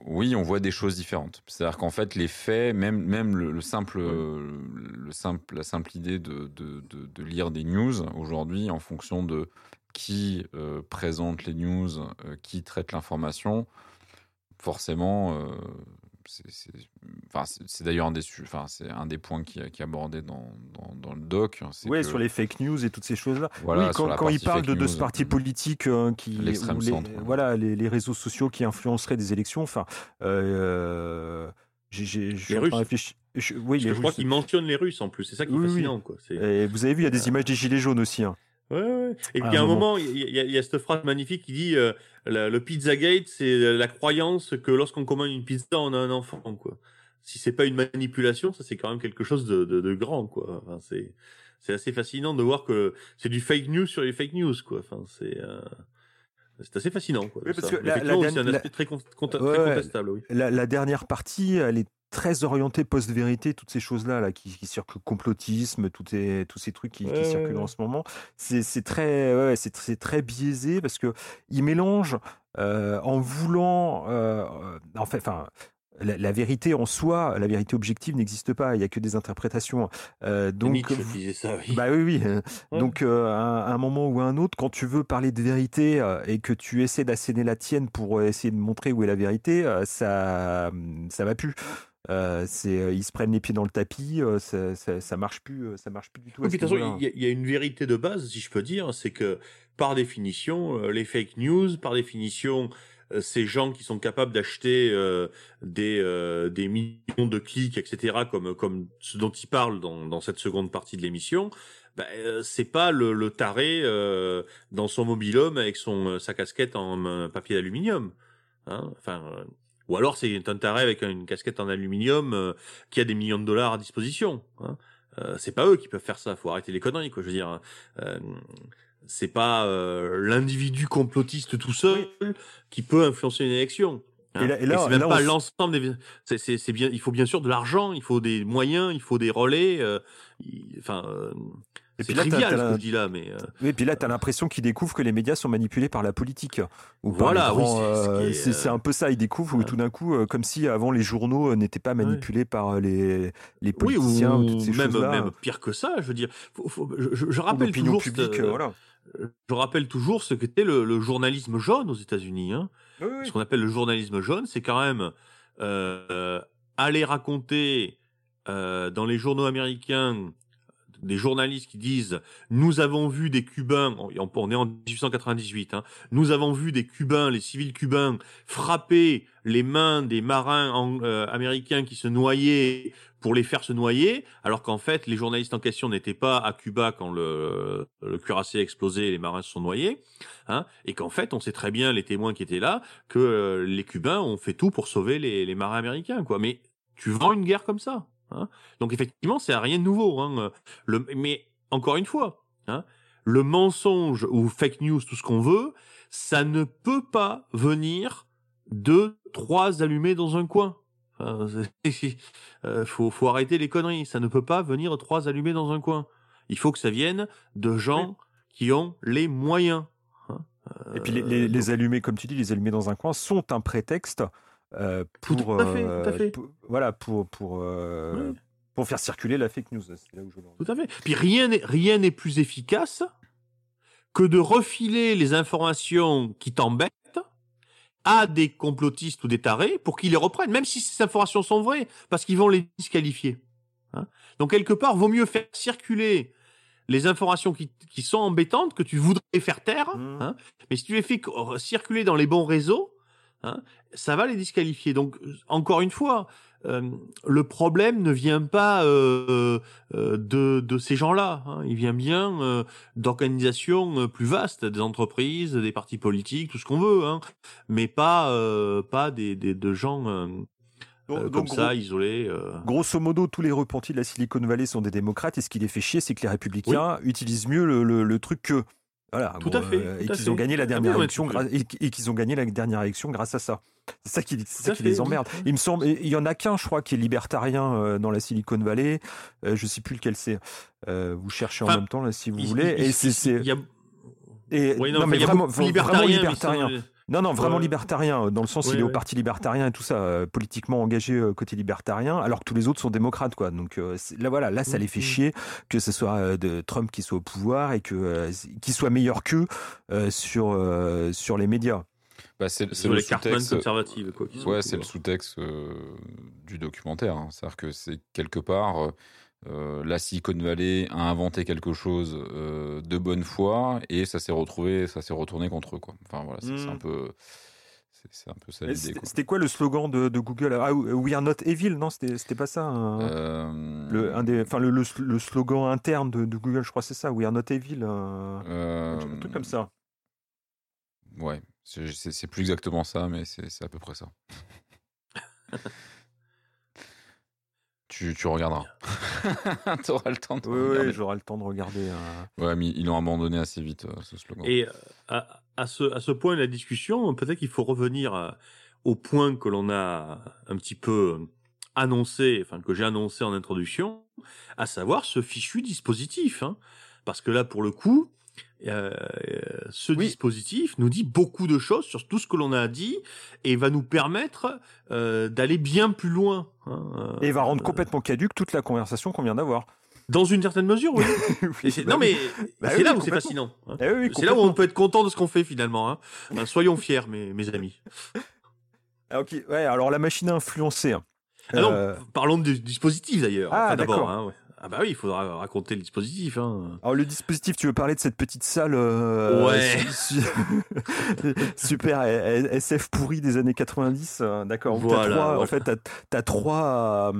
oui, on voit des choses différentes. C'est-à-dire qu'en fait, les faits, même, même le, le simple, le simple, la simple idée de, de, de, de lire des news aujourd'hui, en fonction de qui euh, présente les news, euh, qui traite l'information, forcément, euh, c'est- d'ailleurs un des, su- enfin, c'est un des points qui, est- qui est abordé dans, dans, dans le doc. c'est Oui, que- sur les fake news et toutes ces choses-là. Voilà, oui, quand, quand il parle de, de ce parti euh, politique euh, qui, les- voilà, les, les réseaux sociaux qui influenceraient des élections, enfin, euh, j'ai, réfléchir. Je- oui, je crois Russes. qu'il mentionne les Russes en plus. C'est ça qui est Oui, oui. fascinant, quoi. Et vous avez vu, il y a des images des gilets jaunes aussi. hein. Ouais, ouais. Et puis à un un moment, il y, a- il y a cette phrase magnifique qui dit euh, la- le Pizzagate, c'est la croyance que lorsqu'on commande une pizza, on a un enfant, quoi. Si c'est pas une manipulation, ça c'est quand même quelque chose de, de, de grand, quoi. Enfin, c'est c'est assez fascinant de voir que c'est du fake news sur les fake news, quoi. Enfin, c'est euh, c'est assez fascinant, quoi. Oui, parce ça. que la- la c'est un aspect très, con- conta- Ouais, très contestable, oui. La, la dernière partie, elle est très orientée post-vérité, toutes ces choses-là là, qui, qui circulent, complotisme, tout est- tous ces trucs qui, qui Ouais, ouais, circulent ouais. en ce moment. C'est très, ouais, c'est très biaisé parce que il mélange euh, en voulant, euh, en fait, enfin. La, la vérité en soi, la vérité objective n'existe pas. Il y a que des interprétations. Euh, donc, Nietzsche disait ça, oui. bah oui, oui. Ouais. Donc, euh, à, un moment ou à un autre, quand tu veux parler de vérité et que tu essaies d'asséner la tienne pour essayer de montrer où est la vérité, ça, ça va plus. Euh, c'est, euh, ils se prennent les pieds dans le tapis, euh, ça, ça, ça marche plus, ça marche plus du tout. Oui, de toute façon, il y, a- il y a une vérité de base, si je peux dire, c'est que par définition, les fake news, par définition, ces gens qui sont capables d'acheter euh, des, euh, des millions de clics, etc., comme, comme ce dont ils parlent dans, dans cette seconde partie de l'émission, ben, euh, c'est pas le, le taré dans son mobilhome avec son sa casquette en papier d'aluminium. Hein enfin, ou alors c'est un taré avec une casquette en aluminium euh, qui a des millions de dollars à disposition. Hein. Euh, c'est pas eux qui peuvent faire ça. Faut arrêter les conneries, quoi. Je veux dire, euh, c'est pas euh, l'individu complotiste tout seul qui peut influencer une élection. hein. Et là- et là- c'est même là, pas l'ensemble des. c'est- C'est c'est bien. Il faut bien sûr de l'argent. Il faut des moyens. Il faut des relais. euh, il- Enfin, euh, c'est puis là, trivial ce mais puis tu as l'impression qu'ils découvrent que les médias sont manipulés par la politique. Ou Voilà, oui, c'est ce euh, euh, un peu ça. Ils découvrent où tout d'un coup, euh, comme si avant les journaux n'étaient pas manipulés par les, les oui, politiciens ou ou toutes ces même choses-là. même pire que ça. Je veux dire, faut- faut- je, rappelle toujours. publique, cette- voilà. Je rappelle toujours ce qu'était le, le journalisme jaune aux États-Unis. Hein. Oui, oui. Ce qu'on appelle le journalisme jaune, c'est quand même euh, aller raconter euh, dans les journaux américains des journalistes qui disent nous avons vu des Cubains, on est en 1898, hein, nous avons vu des Cubains, les civils cubains frapper les mains des marins euh, américains qui se noyaient pour les faire se noyer, alors qu'en fait les journalistes en question n'étaient pas à Cuba quand le, le cuirassé a explosé et les marins se sont noyés, hein, et qu'en fait on sait très bien les témoins qui étaient là que euh, les Cubains ont fait tout pour sauver les, les marins américains, quoi. Mais tu vends une guerre comme ça. Hein Donc effectivement, c'est rien de nouveau. Hein. Le, mais encore une fois, hein, le mensonge ou fake news, tout ce qu'on veut, ça ne peut pas venir de trois allumés dans un coin. Enfin, [laughs] euh, faut, faut arrêter les conneries. Ça ne peut pas venir de trois allumés dans un coin. Il faut que ça vienne de gens qui ont les moyens. hein. Et puis les, Euh, les, allumés, comme tu dis, les allumés dans un coin sont un prétexte euh, pour, Tout à fait, tout à fait. pour- voilà, pour pour euh, pour faire circuler la fake news. C'est là où je veux en venir. Tout à fait. Puis rien n'est rien n'est plus efficace que de refiler les informations qui t'embêtent à des complotistes ou des tarés pour qu'ils les reprennent, même si ces informations sont vraies, parce qu'ils vont les disqualifier. Hein Donc quelque part, vaut mieux faire circuler les informations qui, qui sont embêtantes que tu voudrais faire taire, Mhm. hein, mais si tu les fais co- circuler dans les bons réseaux, hein, ça va les disqualifier. Donc encore une fois, euh, le problème ne vient pas euh, euh, de, de ces gens-là. hein. Il vient bien d'organisations plus vastes, des entreprises, des partis politiques, tout ce qu'on veut, hein. mais pas pas des, des de gens Donc- donc, comme gros- ça isolés. Grosso modo, tous les repentis de la Silicon Valley sont des démocrates et ce qui les fait chier, c'est que les républicains utilisent mieux le, le- le truc que. Voilà, Tout bon, à fait, euh, et qu'ils ont gagné la dernière oui, élection et, qu'ils ont gagné la dernière élection grâce à ça. C'est ça qui, ça qui les emmerde. Il me semble, il y en a qu'un, je crois, qui est libertarien euh, dans la Silicon Valley. Euh, je sais plus lequel c'est. Vous cherchez en Enfin, même temps là, si vous Il- voulez. il- et c'est, y a- et- Oui, non, non, mais il y a vraiment, sont- libertarien. Non, non, vraiment Ouais. libertarien, euh, dans le sens Ouais, il est au parti libertarien et tout ça, euh, politiquement engagé euh, côté libertarien, alors que tous les autres sont démocrates, quoi. Donc euh, là, voilà, là, ça les fait chier que ce soit euh, de Trump qui soit au pouvoir et que euh, qu'il soit meilleur qu'eux euh, sur euh, sur les médias. Bah, c'est le sous-texte. quoi. Ouais, c'est le sous-texte euh, du documentaire. hein. C'est-à-dire que c'est quelque part, euh, euh, la Silicon Valley a inventé quelque chose euh, de bonne foi et ça s'est retrouvé, ça s'est retourné contre eux. Quoi. Enfin voilà, c'est un peu, c'est un peu ça l'idée. C'était quoi. le slogan de, de Google? Ah, We are not evil, non C'était c'était pas ça Euh, le, un des, enfin, le, le, le slogan interne de, de Google, je crois, c'est ça. We are not evil. un- euh, un truc comme ça. Ouais, c'est- plus exactement ça, mais c'est à peu près ça. [laughs] tu, tu regarderas. [laughs] tu auras le temps de Oui, regarder. oui, j'aurai le temps de regarder. euh, Ouais, mais ils l'ont abandonné assez vite, euh, ce slogan. Et euh, à, à ce, à ce point de la discussion, peut-être qu'il faut revenir à- au point que l'on a un petit peu annoncé, enfin que j'ai annoncé en introduction, à savoir ce fichu dispositif. hein. Parce que là, pour le coup, euh, ce Oui. dispositif nous dit beaucoup de choses sur tout ce que l'on a dit et va nous permettre euh, d'aller bien plus loin. hein. Et va rendre Euh, complètement caduque toute la conversation qu'on vient d'avoir. Dans une certaine mesure, oui. [laughs] Bah non, mais Bah c'est oui, là où c'est fascinant. hein. Eh oui, C'est là où on peut être content de ce qu'on fait finalement. Hein. Hein, soyons fiers, mes, mes amis. [laughs] Ah, ok, ouais, alors la machine à influencer. hein. Ah non, Euh, parlons du dispositif d'ailleurs. Ah, Enfin, d'accord. ouais. Ah bah oui, il faudra raconter le dispositif. Hein. Alors le dispositif, tu veux parler de cette petite salle euh, Ouais. su- su- [laughs] super eh, SF pourri des années 90, euh, d'accord. où t'as Voilà, trois- voilà. En fait, t'as as trois,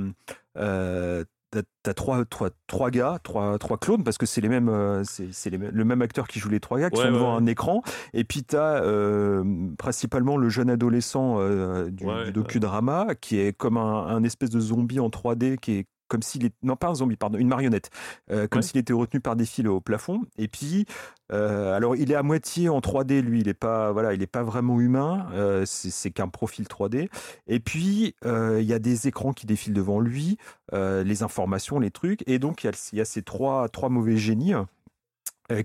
euh, t'as- t'as trois, trois, trois gars, trois, trois clones parce que c'est les mêmes, c'est c'est les mêmes- le même acteur qui joue les trois gars qui Ouais, sont devant ouais, un écran. Et puis t'as euh, principalement le jeune adolescent euh, du, Ouais, du docudrama qui est comme un, un espèce de zombie en 3D qui est comme s'il est non pas un zombie pardon une marionnette euh, comme Ouais. s'il était retenu par des fils au plafond. Et puis euh, alors il est à moitié en 3D lui il est pas voilà il est pas vraiment humain euh, c'est qu'un profil 3D et puis il y a des écrans qui défilent devant lui les informations les trucs. Et donc il y a, il y a ces trois trois mauvais génies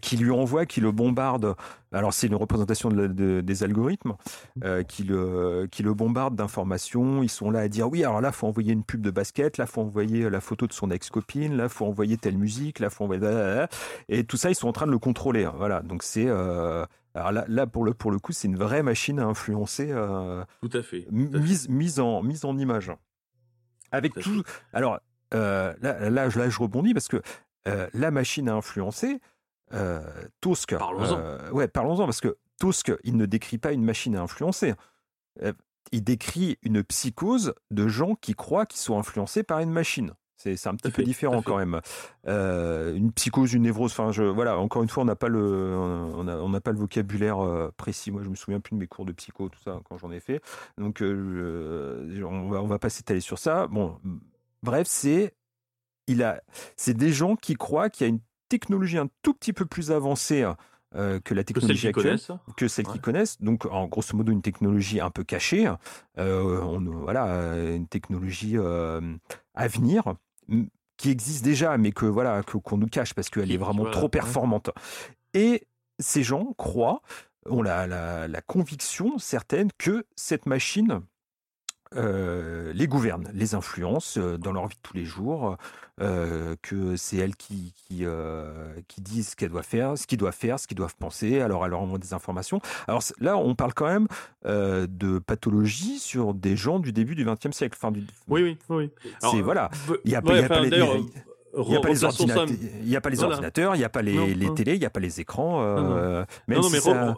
qui lui envoie, qui le bombarde. Alors c'est une représentation de la- de- des algorithmes euh, qui le qui le bombarde d'informations. Ils sont là à dire oui, alors là faut envoyer une pub de basket, là faut envoyer la photo de son ex copine, là faut envoyer telle musique, là faut envoyer et tout ça ils sont en train de le contrôler. hein. Voilà, donc c'est euh, alors là, là pour le pour le coup c'est une vraie machine à influencer. euh, Tout à fait. M- tout à fait. mise, mise, en, mise en image. Avec Tout. Alors, euh, là, là, je- là, je rebondis parce que euh, la machine à influencer, euh, Tusk. Parlons-en. euh, ouais, parlons-en, parce que Tusk, il ne décrit pas une machine à influencer. Euh, il décrit une psychose de gens qui croient qu'ils sont influencés par une machine. C'est un petit peu fait, différent quand même. Euh, une psychose, une névrose. Enfin, je, voilà. Encore une fois, on n'a pas le, on pas le vocabulaire précis. Moi, je me souviens plus de mes cours de psycho, tout ça, quand j'en ai fait. Donc, euh, on va, on va pas s'étaler sur ça. Bon, bref, c'est, il a, c'est des gens qui croient qu'il y a une technologie un tout petit peu plus avancée euh, que la technologie qui actuelle que celles Ouais. qu'ils connaissent. Donc, en grosso modo, une technologie un peu cachée, euh, on, voilà, euh, une technologie euh, à venir qui existe déjà, mais que voilà, qu'on nous cache parce qu'elle Qui- est vraiment voilà, trop ouais. performante. Et ces gens croient, ont la, la- la conviction certaine que cette machine euh, les gouverne, les influence euh, dans leur vie de tous les jours, euh, que c'est elles qui, qui, euh, qui disent ce qu'elles doivent faire, ce qu'ils doivent faire, ce qu'ils doivent penser, alors elle leur envoie des informations. Alors là, on parle quand même de pathologie sur des gens du début du XXe siècle. Enfin, du, Oui, oui, oui. Alors, c'est voilà. Il n'y a, ouais, y a pas les- il a ordinateurs, il y a pas les Voilà. ordinateurs, il n'y a pas les, Non, les télés, il n'y a pas les écrans. euh, non, non, si mais ça-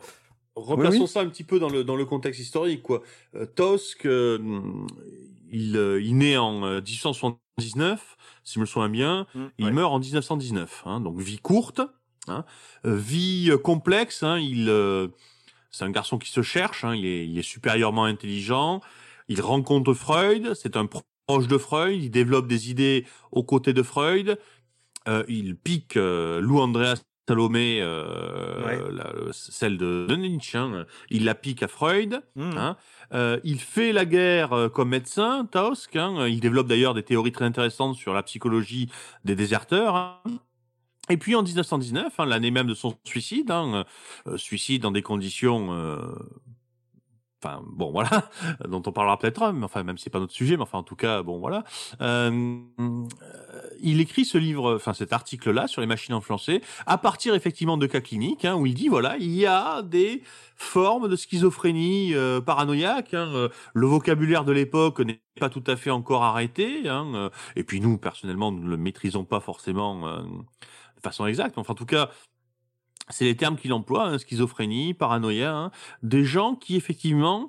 replaçons oui. ça un petit peu dans le, dans le contexte historique. Quoi. Euh, Tosk, euh, il, euh, il naît en euh, 1879, si je me souviens bien. Mm, Il ouais. meurt en 1919. Hein, donc vie courte, hein, vie complexe. Hein, il, euh, c'est un garçon qui se cherche. Hein, il, est, il est supérieurement intelligent. Il rencontre Freud. C'est un proche de Freud. Il développe des idées aux côtés de Freud. Euh, il pique Lou Andreas Salomé, euh, Ouais. la- celle de, de Nietzsche. hein. Il la pique à Freud. Mm. Hein. Euh, il fait la guerre euh, comme médecin, Taosk. Hein. Il développe d'ailleurs des théories très intéressantes sur la psychologie des déserteurs. hein. Et puis en 1919, hein, l'année même de son suicide, hein, euh, suicide dans des conditions, euh, enfin bon voilà, [laughs] dont on parlera peut-être, mais enfin même si c'est pas notre sujet, mais enfin en tout cas bon voilà. Euh, il écrit ce livre, enfin cet article-là sur les machines influencées, à partir effectivement de cas cliniques, hein, où il dit voilà, il y a des formes de schizophrénie euh, paranoïaque. hein, euh, le vocabulaire de l'époque n'est pas tout à fait encore arrêté. Hein, euh, et puis nous, personnellement, nous ne le maîtrisons pas forcément euh, de façon exacte. Enfin, en tout cas, c'est les termes qu'il emploie, hein, schizophrénie, paranoïa, hein, des gens qui effectivement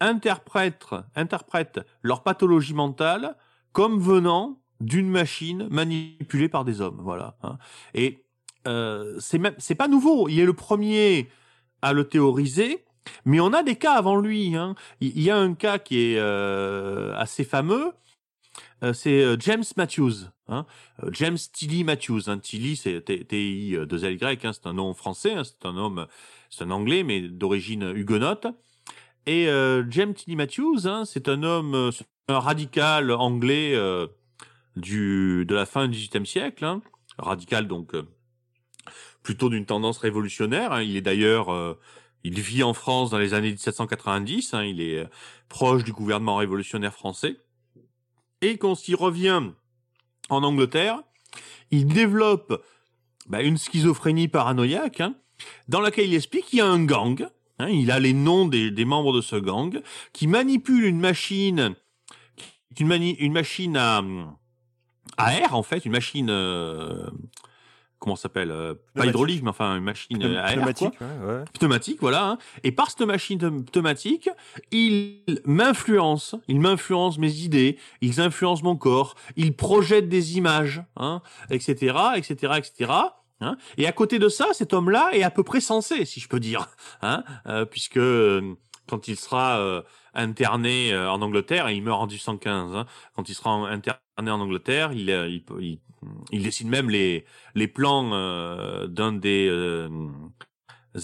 interprètent, interprètent leur pathologie mentale comme venant d'une machine manipulée par des hommes. Voilà. hein. Et euh, c'est même, c'est pas nouveau. Il est le premier à le théoriser, mais on a des cas avant lui. hein. Il y a un cas qui est euh, assez fameux. Euh, c'est euh, James Matthews, hein. Euh, James Tilly Matthews. Hein. Tilly, c'est T-I 2 L Y, hein. c'est un nom français, hein. c'est un homme, c'est un anglais, mais d'origine huguenote. Et euh, James Tilly Matthews, hein, c'est un homme, un radical anglais euh, du de la fin du XVIIIe siècle, hein. radical donc euh, plutôt d'une tendance révolutionnaire. Il est d'ailleurs, il vit en France dans les années 1790. hein. Il est proche du gouvernement révolutionnaire français. Et quand il revient en Angleterre, il développe bah, une schizophrénie paranoïaque, hein, dans laquelle il explique qu'il y a un gang. hein, il a les noms des, membres de ce gang qui manipule une machine, une machine à, à air en fait, une machine. euh, comment s'appelle euh, Pas hydraulique, mais enfin une machine euh, à air. quoi pneumatique, ouais, ouais. pneumatique, voilà. hein. Et par cette machine pneum- pneumatique, il m'influence, il m'influence mes idées, ils influencent mon corps, ils projettent des images, hein, etc., etc., etc. Hein. Et à côté de ça, cet homme-là est à peu près sensé, si je peux dire, [laughs] hein, euh, puisque euh, quand il sera euh, interné euh, en Angleterre, et il meurt en 1815, hein, quand il sera interné en Angleterre, il, euh, il, il, il dessine même les, les plans euh, d'un des euh,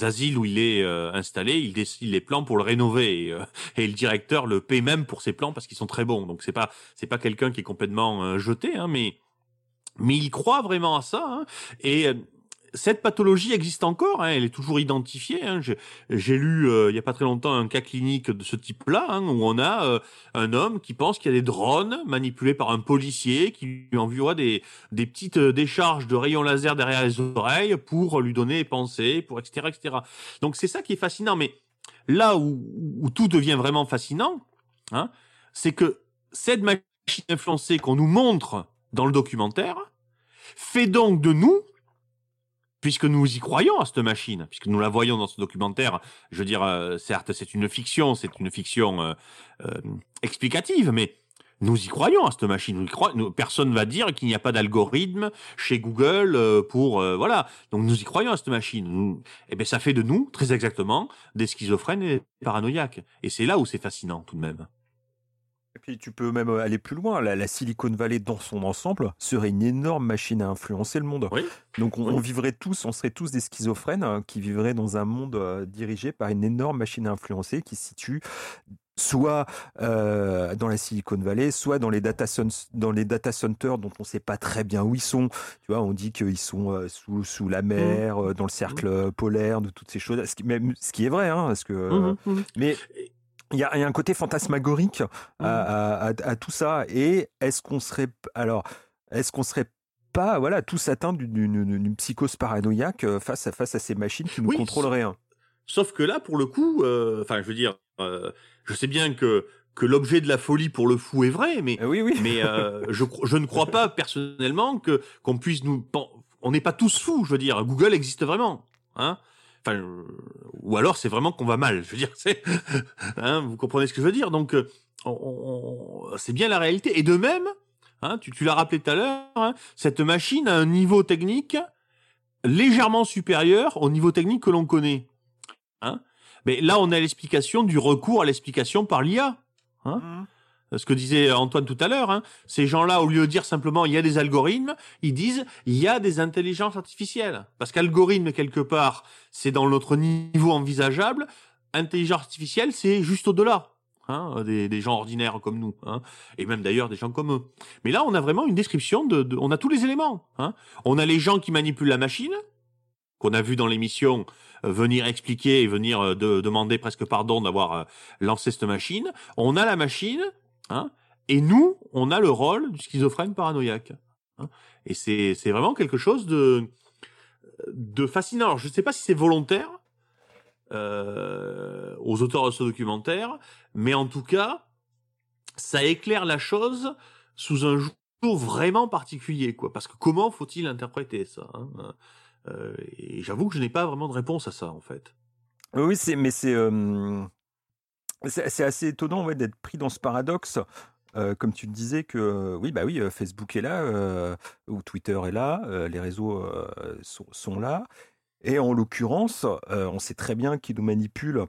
asiles où il est euh, installé, il dessine les plans pour le rénover et, euh, et le directeur le paie même pour ses plans parce qu'ils sont très bons. Donc c'est pas c'est pas quelqu'un qui est complètement euh, jeté, hein, mais mais il croit vraiment à ça. hein. et euh, cette pathologie existe encore, hein, elle est toujours identifiée. hein. J'ai- lu euh, il y a pas très longtemps un cas clinique de ce type-là, hein, où on a euh, un homme qui pense qu'il y a des drones manipulés par un policier qui lui envoie des, des petites euh, décharges de rayons laser derrière les oreilles pour lui donner des pensées, pour etc. etc. Donc c'est ça qui est fascinant. Mais là où, où tout devient vraiment fascinant, hein, c'est que cette machine influencée qu'on nous montre dans le documentaire, fait donc de nous, puisque nous y croyons à cette machine, puisque nous la voyons dans ce documentaire, je veux dire, euh, certes, c'est une fiction, c'est une fiction euh, euh, explicative, mais nous y croyons à cette machine. Personne va dire qu'il n'y a pas d'algorithme chez Google euh, pour voilà. Donc nous y croyons à cette machine. Nous, eh ben ça fait de nous très exactement des schizophrènes et paranoïaques. Et c'est là où c'est fascinant tout de même. Puis tu peux même aller plus loin. La, la Silicon Valley dans son ensemble serait une énorme machine à influencer le monde. Oui. Donc on, Oui. on vivrait tous, on serait tous des schizophrènes hein, qui vivraient dans un monde euh, dirigé par une énorme machine à influencer qui se situe soit euh, dans la Silicon Valley, soit dans les data cen- dans les data centers dont on ne sait pas très bien où ils sont. Tu vois, on dit qu'ils sont euh, sous, sous la mer, euh, dans le cercle euh, polaire, de toutes ces choses. Ce qui, même, ce qui est vrai, hein, parce que euh, mais il y a, il y a un côté fantasmagorique à, à- à- à tout ça. Et est-ce qu'on serait alors est-ce qu'on serait pas voilà tous atteints d'une- psychose paranoïaque euh, face à face à ces machines qui nous Oui, contrôleraient hein Sauf que là, pour le coup, euh, enfin, je veux dire, euh, je sais bien que que l'objet de la folie pour le fou est vrai, mais Euh, Oui, oui. mais euh, je, je ne crois pas personnellement que qu'on puisse nous on n'est pas tous fous je veux dire Google existe vraiment hein euh, ou alors c'est vraiment qu'on va mal je veux dire [laughs] hein, vous comprenez ce que je veux dire? Donc euh, c'est bien la réalité. Et de même hein, tu, l'as rappelé tout à l'heure hein, cette machine a un niveau technique légèrement supérieur au niveau technique que l'on connaît mais là on a l'explication du recours à l'explication par l'IA hein ce que disait Antoine tout à l'heure, hein, ces gens-là, au lieu de dire simplement il y a des algorithmes, ils disent il y a des intelligences artificielles. Parce qu'algorithme, quelque part, c'est dans notre niveau envisageable. Intelligence artificielle, c'est juste au-delà. Hein, des, gens ordinaires comme nous, hein, et même d'ailleurs des gens comme eux. Mais là, on a vraiment une description de, de- on a tous les éléments. Hein. On a les gens qui manipulent la machine, qu'on a vu dans l'émission euh, venir expliquer et venir euh, de- demander presque pardon d'avoir euh, lancé cette machine. On a la machine, hein, et nous, on a le rôle du schizophrène paranoïaque. hein. Et c'est vraiment quelque chose de fascinant. Alors, je ne sais pas si c'est volontaire euh, aux auteurs de ce documentaire, mais en tout cas, ça éclaire la chose sous un jour vraiment particulier, quoi. Parce que comment faut-il interpréter ça hein Euh, Et j'avoue que je n'ai pas vraiment de réponse à ça, en fait. Oui, oui, c'est, mais c'est, euh, c'est, assez étonnant d'être pris dans ce paradoxe. Euh, comme tu le disais que euh, oui bah oui euh, Facebook est là ou Twitter est là les réseaux sont, là et en l'occurrence on sait très bien qu'ils nous manipulent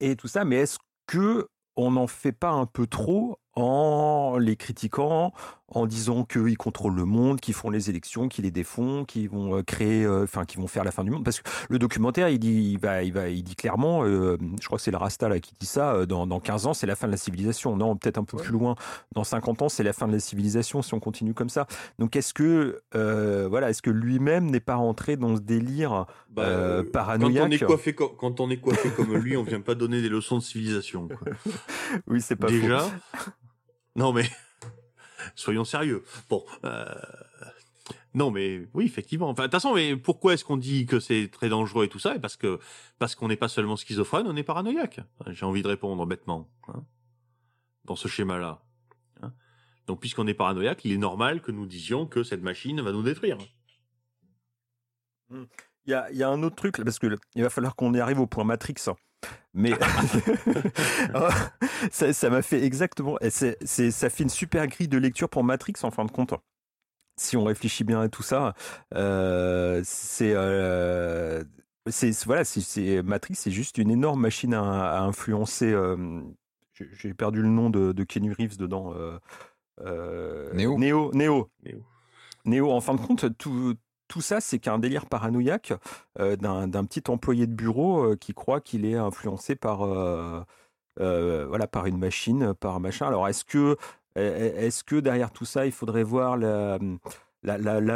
et tout ça mais est-ce que on n'en fait pas un peu trop en les critiquant, en disant qu'ils contrôlent le monde, qu'ils font les élections, qu'ils les défont, qu'ils vont euh, créer, euh, enfin, qu'ils vont faire la fin du monde. Parce que le documentaire, il dit, il va, il va, il dit clairement, euh, je crois que c'est le Rasta là qui dit ça, dans, dans 15 ans, c'est la fin de la civilisation. Non, peut-être un peu plus loin, dans 50 ans, c'est la fin de la civilisation si on continue comme ça. Donc, est-ce que, euh, voilà, est-ce que lui-même n'est pas rentré dans ce délire euh, paranoïaque Quand on, est coiffé, co- quand on est coiffé comme lui, on vient pas donner des leçons de civilisation. quoi. [laughs] Oui, c'est pas Déjà. faux. Non mais soyons sérieux. Bon. euh, Non mais oui effectivement. Enfin de toute façon mais pourquoi est-ce qu'on dit que c'est très dangereux et tout ça? Et parce que parce qu'on n'est pas seulement schizophrène, on est paranoïaque. J'ai envie de répondre bêtement. hein, dans ce schéma-là. hein. Donc puisqu'on est paranoïaque, il est normal que nous disions que cette machine va nous détruire. Il y a, il y a un autre truc, parce que il va falloir qu'on y arrive au point Matrix. Mais [laughs] [laughs] ça ça m'a fait exactement. et c'est- c'est- ça fait une super grille de lecture pour Matrix en fin de compte. Si on réfléchit bien à tout ça, euh, c'est euh, c'est voilà, c'est- Matrix, c'est juste une énorme machine à, à influencer. euh, j'ai- perdu le nom de, de Keanu Reeves dedans. euh, euh, Neo. Neo. Neo. Neo. Neo, en fin de compte, tout, tout ça, c'est qu'un délire paranoïaque euh, d'un petit employé de bureau euh, qui croit qu'il est influencé par, euh, une machine, par un machin. Alors, est-ce que, derrière tout ça, il faudrait voir la,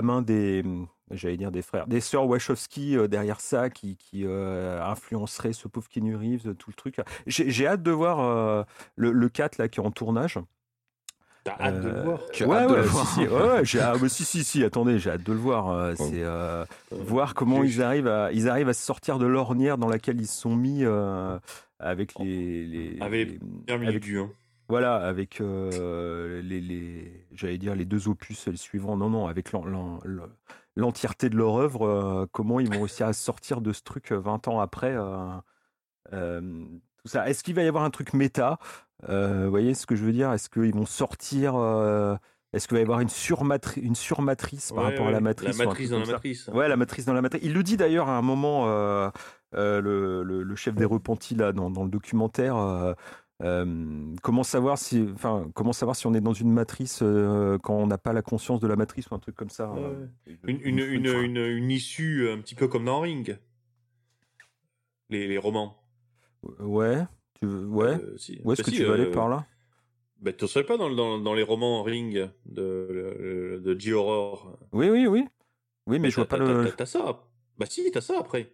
main des, frères, des sœurs Wachowski derrière ça qui, influencerait ce pauvre Keanu Reeves, tout le truc? J'ai hâte de voir le, le 4 là, qui est en tournage. T'as hâte de le Euh, voir. Tu ouais, hâte de ouais, le si, voir. si, ouais, ouais, j'ai- ah, si, si, si, attendez, j'ai hâte de le voir. euh, Oh. C'est euh, voir comment ils arrivent, à, ils arrivent à se sortir de l'ornière dans laquelle ils se sont mis euh, avec les, les, Avec les- avec- milieu, hein. voilà, avec euh, les, les, j'allais dire les deux opus les suivants. Non, non, avec l'en- l'en- le- l'entièreté de leur œuvre, euh, comment ils vont réussir à sortir de ce truc euh, 20 ans après euh, euh, tout ça. Est-ce qu'il va y avoir un truc méta? Euh, Vous voyez ce que je veux dire? Est-ce qu'ils vont sortir euh, Est-ce qu'il va y avoir une, surmatri- une surmatrice par Ouais, rapport à la matrice un matrice dans la matrice. Ouais, la matrice dans la matrice. Il le dit d'ailleurs à un moment, euh, le, le- le chef des repentis là, dans, dans le documentaire. comment savoir si, enfin, comment savoir si on est dans une matrice quand on n'a pas la conscience de la matrice ou un truc comme ça. Ouais, Une, une, une, une, une issue un petit peu comme dans Ring. Les, les romans. Ouais, tu veux- ouais. Euh, si. Où est-ce Bah que si, tu veux aller euh, par là? bah, Tu ne savais pas dans, dans, dans les romans Ring de, de J. Horror. Oui, oui, oui. Oui, mais je vois pas le. t'as- ça. Bah si, t'as ça après.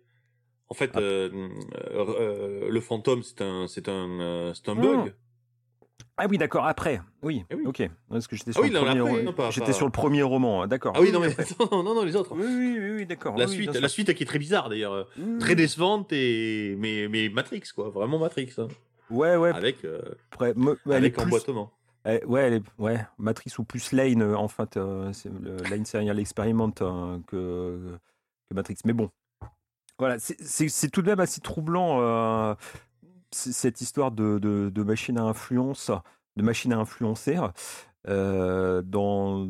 En fait, Ah. euh, euh, euh, le fantôme, c'est un, c'est un, c'est un Hmm. bug. Ah oui, d'accord. Après, oui. Eh oui. Ok. Parce que j'étais Ah sur oui, le non, premier. après, roman. non, pas- J'étais pas- sur le premier roman. hein, D'accord. Ah oui, non, mais [laughs] non, non, non, les autres. Oui, oui, oui, oui, d'accord. La suite, la suite qui est très bizarre d'ailleurs, Oui, très décevante et mais mais Matrix quoi, vraiment Matrix, hein. Ouais, ouais. avec euh, me- avec plus- emboîtement. Ouais, est, ouais, Matrice ou plus Lane, euh, en fait, euh, c'est le, Lane Serial Experiment hein, que, que Matrix. Mais bon, voilà, c'est- c'est c'est tout de même assez troublant euh, cette histoire de, machine à influence, de machine à influencer euh, dans,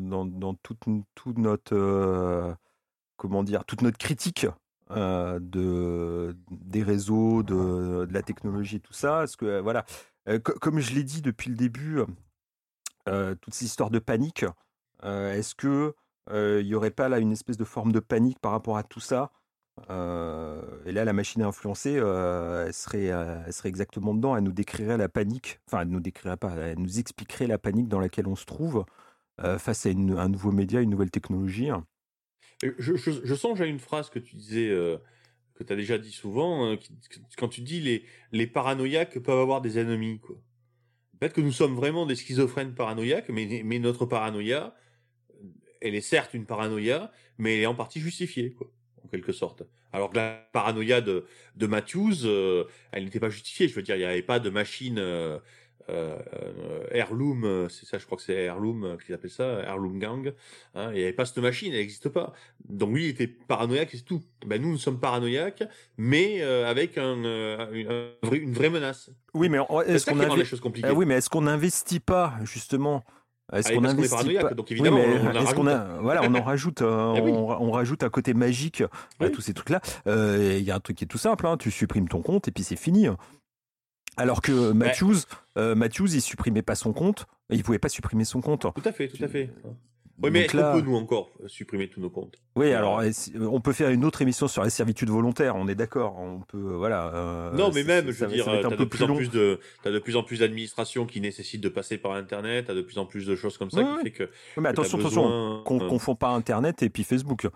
toute, notre, euh, comment dire, toute notre critique. euh, de, des réseaux, de, la technologie, tout ça. Parce que, voilà, co- comme je l'ai dit depuis le début, toutes ces histoires de panique, est-ce que il y aurait pas là une espèce de forme de panique par rapport à tout ça? Euh, Et là, la machine à influencer, euh, elle, serait, euh, elle serait exactement dedans. Elle nous décrirait la panique, enfin, elle nous décrirait pas, elle nous expliquerait la panique dans laquelle on se trouve face à un nouveau média, une nouvelle technologie. Je, songe à une phrase que tu disais, que tu as déjà dit souvent, qui- quand tu dis les, les paranoïaques peuvent avoir des ennemis. Peut-être que nous sommes vraiment des schizophrènes paranoïaques, mais, mais notre paranoïa, elle est certes une paranoïa, mais elle est en partie justifiée, en quelque sorte. Alors que la paranoïa de, de Matthews, euh, elle n'était pas justifiée. Je veux dire, il n'y avait pas de machine euh, euh, euh, Heirloom, c'est ça, je crois que c'est Heirloom qu'ils appellent ça, Heirloom Gang. Hein, il n'y avait pas cette machine, elle n'existe pas. Donc lui, il était paranoïaque, et c'est tout. Ben, nous, nous sommes paranoïaques, mais avec un, une, un vrai- une vraie menace. Oui, mais C'est est-ce qu'on qui rend invi-. Ah oui, mais est-ce qu'on n'investit pas justement Est-ce qu'on investit paranoïaque, pas donc Oui, évidemment, mais on a voilà, on en rajoute, euh, [laughs] oui. on, on rajoute un côté magique à Oui. tous ces trucs-là. Euh, Il y a un truc qui est tout simple, hein, tu supprimes ton compte et puis c'est fini. Alors que Matthews, euh, Matthews, il supprimait pas son compte, il pouvait pas supprimer son compte. Tout à fait, tout à fait. Oui, mais là- qu'on peut, nous, encore, euh, supprimer tous nos comptes? Oui, Euh, alors on peut faire une autre émission sur la servitude volontaire, on est d'accord. On peut, euh, voilà. euh, Non, mais même, je veux dire, t'as de plus plus en plus de, t'as de plus en plus d'administrations qui nécessitent de passer par Internet, t'as de plus en plus de choses comme ça Oui, qui oui. fait que. Mais que attention, attention, qu'on euh, confond pas Internet et puis Facebook.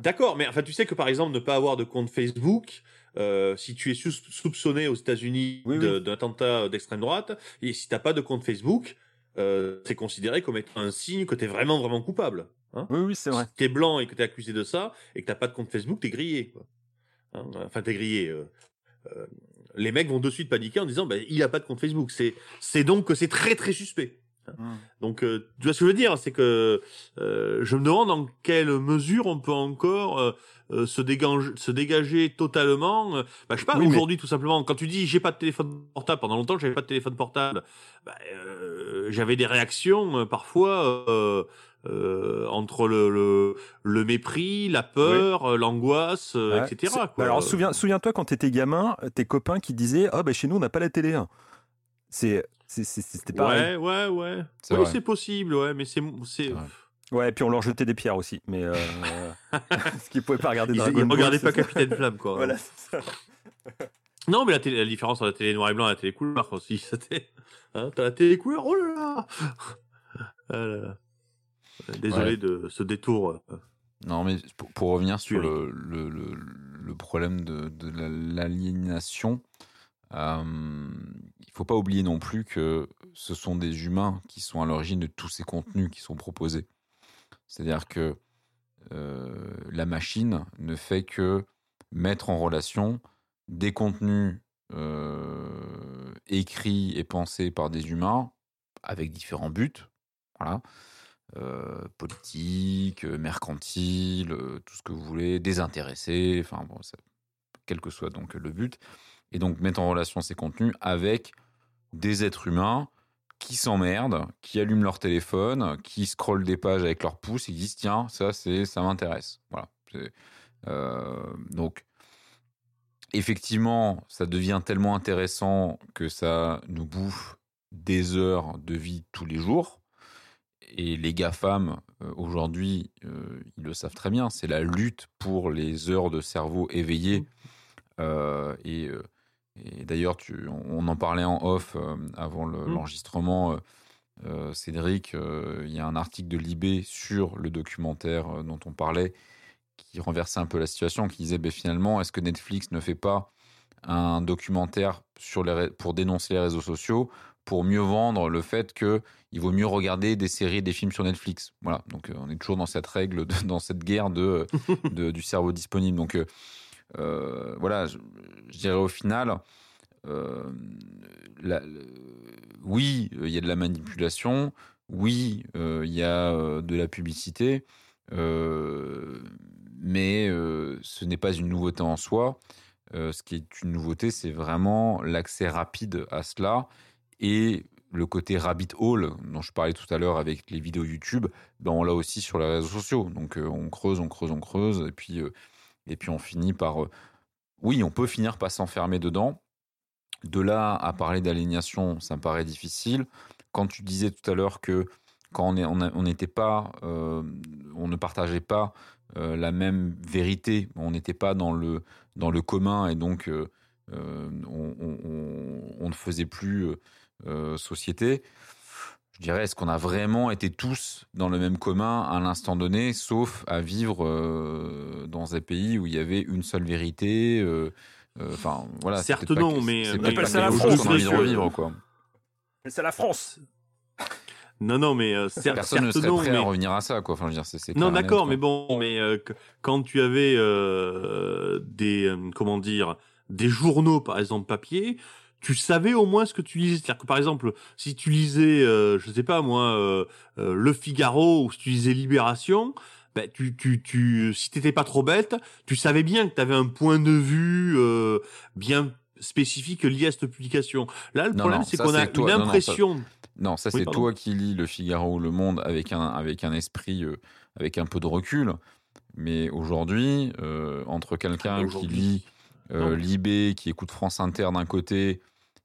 D'accord, mais enfin, tu sais que par exemple, ne pas avoir de compte Facebook, euh, si tu es soupçonné aux États-Unis oui. d'un attentat d'extrême droite, et si t'as pas de compte Facebook, euh, c'est considéré comme étant un signe que t'es vraiment vraiment coupable. Hein Oui, oui, c'est vrai. Si t'es blanc et que t'es accusé de ça, et que t'as pas de compte Facebook, t'es grillé. Quoi. Hein, enfin, t'es grillé. euh, euh, les mecs vont de suite paniquer en disant, bah, il a pas de compte Facebook. C'est, c'est donc que c'est très très suspect. Donc, euh, tu vois ce que je veux dire, c'est que euh, je me demande dans quelle mesure on peut encore euh, se, dégager, se dégager totalement. bah, je sais pas, Oui, mais- aujourd'hui tout simplement, quand tu dis j'ai pas de téléphone portable, pendant longtemps j'avais pas de téléphone portable, bah, j'avais des réactions parfois euh, entre le, le, le mépris, la peur, l'angoisse, euh, Ouais. etc. Quoi. Alors souviens, souviens-toi quand t'étais gamin, tes copains qui disaient ah bah chez nous on n'a pas la télé. C'est- c'est- c'était pareil. Ouais, ouais, ouais. C'est Oui, vrai. c'est possible, ouais, mais c'est. Ouais. et puis on leur jetait des pierres aussi, mais euh, [laughs] [laughs] parce qu'ils pouvaient pas regarder ils, Dragon ils regardaient pas ça. Capitaine [laughs] Flamme, quoi. Voilà, c'est ça. Non, mais la, télé, la différence entre la télé noir et blanc et la télé couleur aussi, c'était. Hein, T'as la télé couleur, oh là là Ah là là. Euh, Désolé Ouais. de ce détour. euh. Non, mais pour, pour revenir sur le, le, le, le problème de, de la- l'aliénation, euh, il faut pas oublier non plus que ce sont des humains qui sont à l'origine de tous ces contenus qui sont proposés. C'est-à-dire que euh, la machine ne fait que mettre en relation des contenus euh, écrits et pensés par des humains avec différents buts. Voilà. euh, politique, mercantile, tout ce que vous voulez, désintéressé, enfin bon, quel que soit donc le but, et donc mettre en relation ces contenus avec des êtres humains qui s'emmerdent, qui allument leur téléphone, qui scrollent des pages avec leur pouce et qui disent tiens ça c'est ça m'intéresse. Voilà. Euh, donc effectivement ça devient tellement intéressant que ça nous bouffe des heures de vie tous les jours. Et les GAFAM, euh, aujourd'hui, euh, ils le savent très bien, c'est la lutte pour les heures de cerveau éveillé. Euh, et euh, et d'ailleurs, tu- on en parlait en off euh, avant le- Mm. l'enregistrement. euh, euh, Cédric, il y a un article de Libé sur le documentaire dont on parlait qui renversait un peu la situation, qui disait ben, finalement, est-ce que Netflix ne fait pas un documentaire sur les, ré- pour dénoncer les réseaux sociaux pour mieux vendre le fait que il vaut mieux regarder des séries et des films sur Netflix? Voilà, donc on est toujours dans cette règle, de- dans cette guerre de, [laughs] de- du cerveau disponible. Donc euh, voilà, je, dirais au final, euh, oui, euh, il y a de la manipulation, oui, il y a de la publicité, mais ce n'est pas une nouveauté en soi. Ce qui est une nouveauté, c'est vraiment l'accès rapide à cela et le côté rabbit hole dont je parlais tout à l'heure avec les vidéos YouTube, ben on l'a aussi sur les réseaux sociaux. Donc on creuse, on creuse, on creuse, et puis, et puis on finit par... euh, oui, on peut finir par s'enfermer dedans. De là à parler d'aliénation, ça me paraît difficile. Quand tu disais tout à l'heure que quand on n'était pas, euh, on ne partageait pas euh, la même vérité, on n'était pas dans le dans le commun et donc on, ne faisait plus société. Je dirais, est-ce qu'on a vraiment été tous dans le même commun à l'instant donné, sauf à vivre euh, dans un pays où il y avait une seule vérité euh, euh, Enfin, voilà. Certes pas non, mais- mais quelque c'est la France, quoi. C'est la France. Non, non, mais euh, Personne ne serait non, prêt mais à revenir à ça, quoi. Enfin, je veux dire, c'est, c'est non, d'accord, mais bon, mais euh, quand tu avais euh, des comment dire des journaux par exemple papier, tu savais au moins ce que tu lisais. C'est-à-dire que par exemple, si tu lisais, euh, je sais pas moi, euh, euh, Le Figaro ou si tu lisais Libération, ben tu tu tu si t'étais pas trop bête, tu savais bien que tu avais un point de vue euh, bien spécifique lié à cette publication. Là, le Non, problème, c'est qu'on a toi. une Non, non, ça- impression. Non, ça c'est toi qui lis Le Figaro ou Le Monde avec un, avec un esprit, avec un peu de recul. Mais aujourd'hui, entre quelqu'un qui lit. Libé, qui écoute France Inter d'un côté,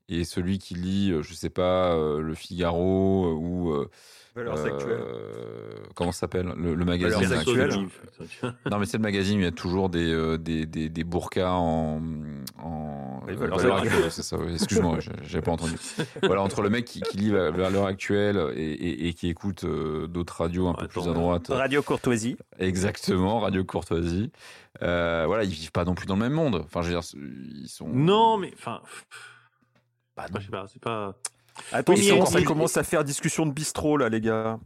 et celui qui lit, euh, je sais pas, euh, Le Figaro euh, ou euh, Valeurs euh, actuelles. comment ça s'appelle? Le, le magazine Valeurs qui- Non, mais c'est le magazine il y a toujours des, euh, des, des, des burkas en. en Les valeurs valeurs actuelles. actuelles, c'est ça, oui. excuse-moi, j'ai- pas entendu. Voilà, entre le mec qui, qui lit Va- Valeurs actuelles et, et, et qui écoute euh, d'autres radios un peu Attends, plus à droite. Radio Courtoisie. Exactement, Radio Courtoisie. Euh, voilà, ils vivent pas non plus dans le même monde. Enfin, je veux dire, ils sont. Non, mais enfin, Bah, je sais pas, c'est pas. Commence à faire discussion de bistrot là, les gars.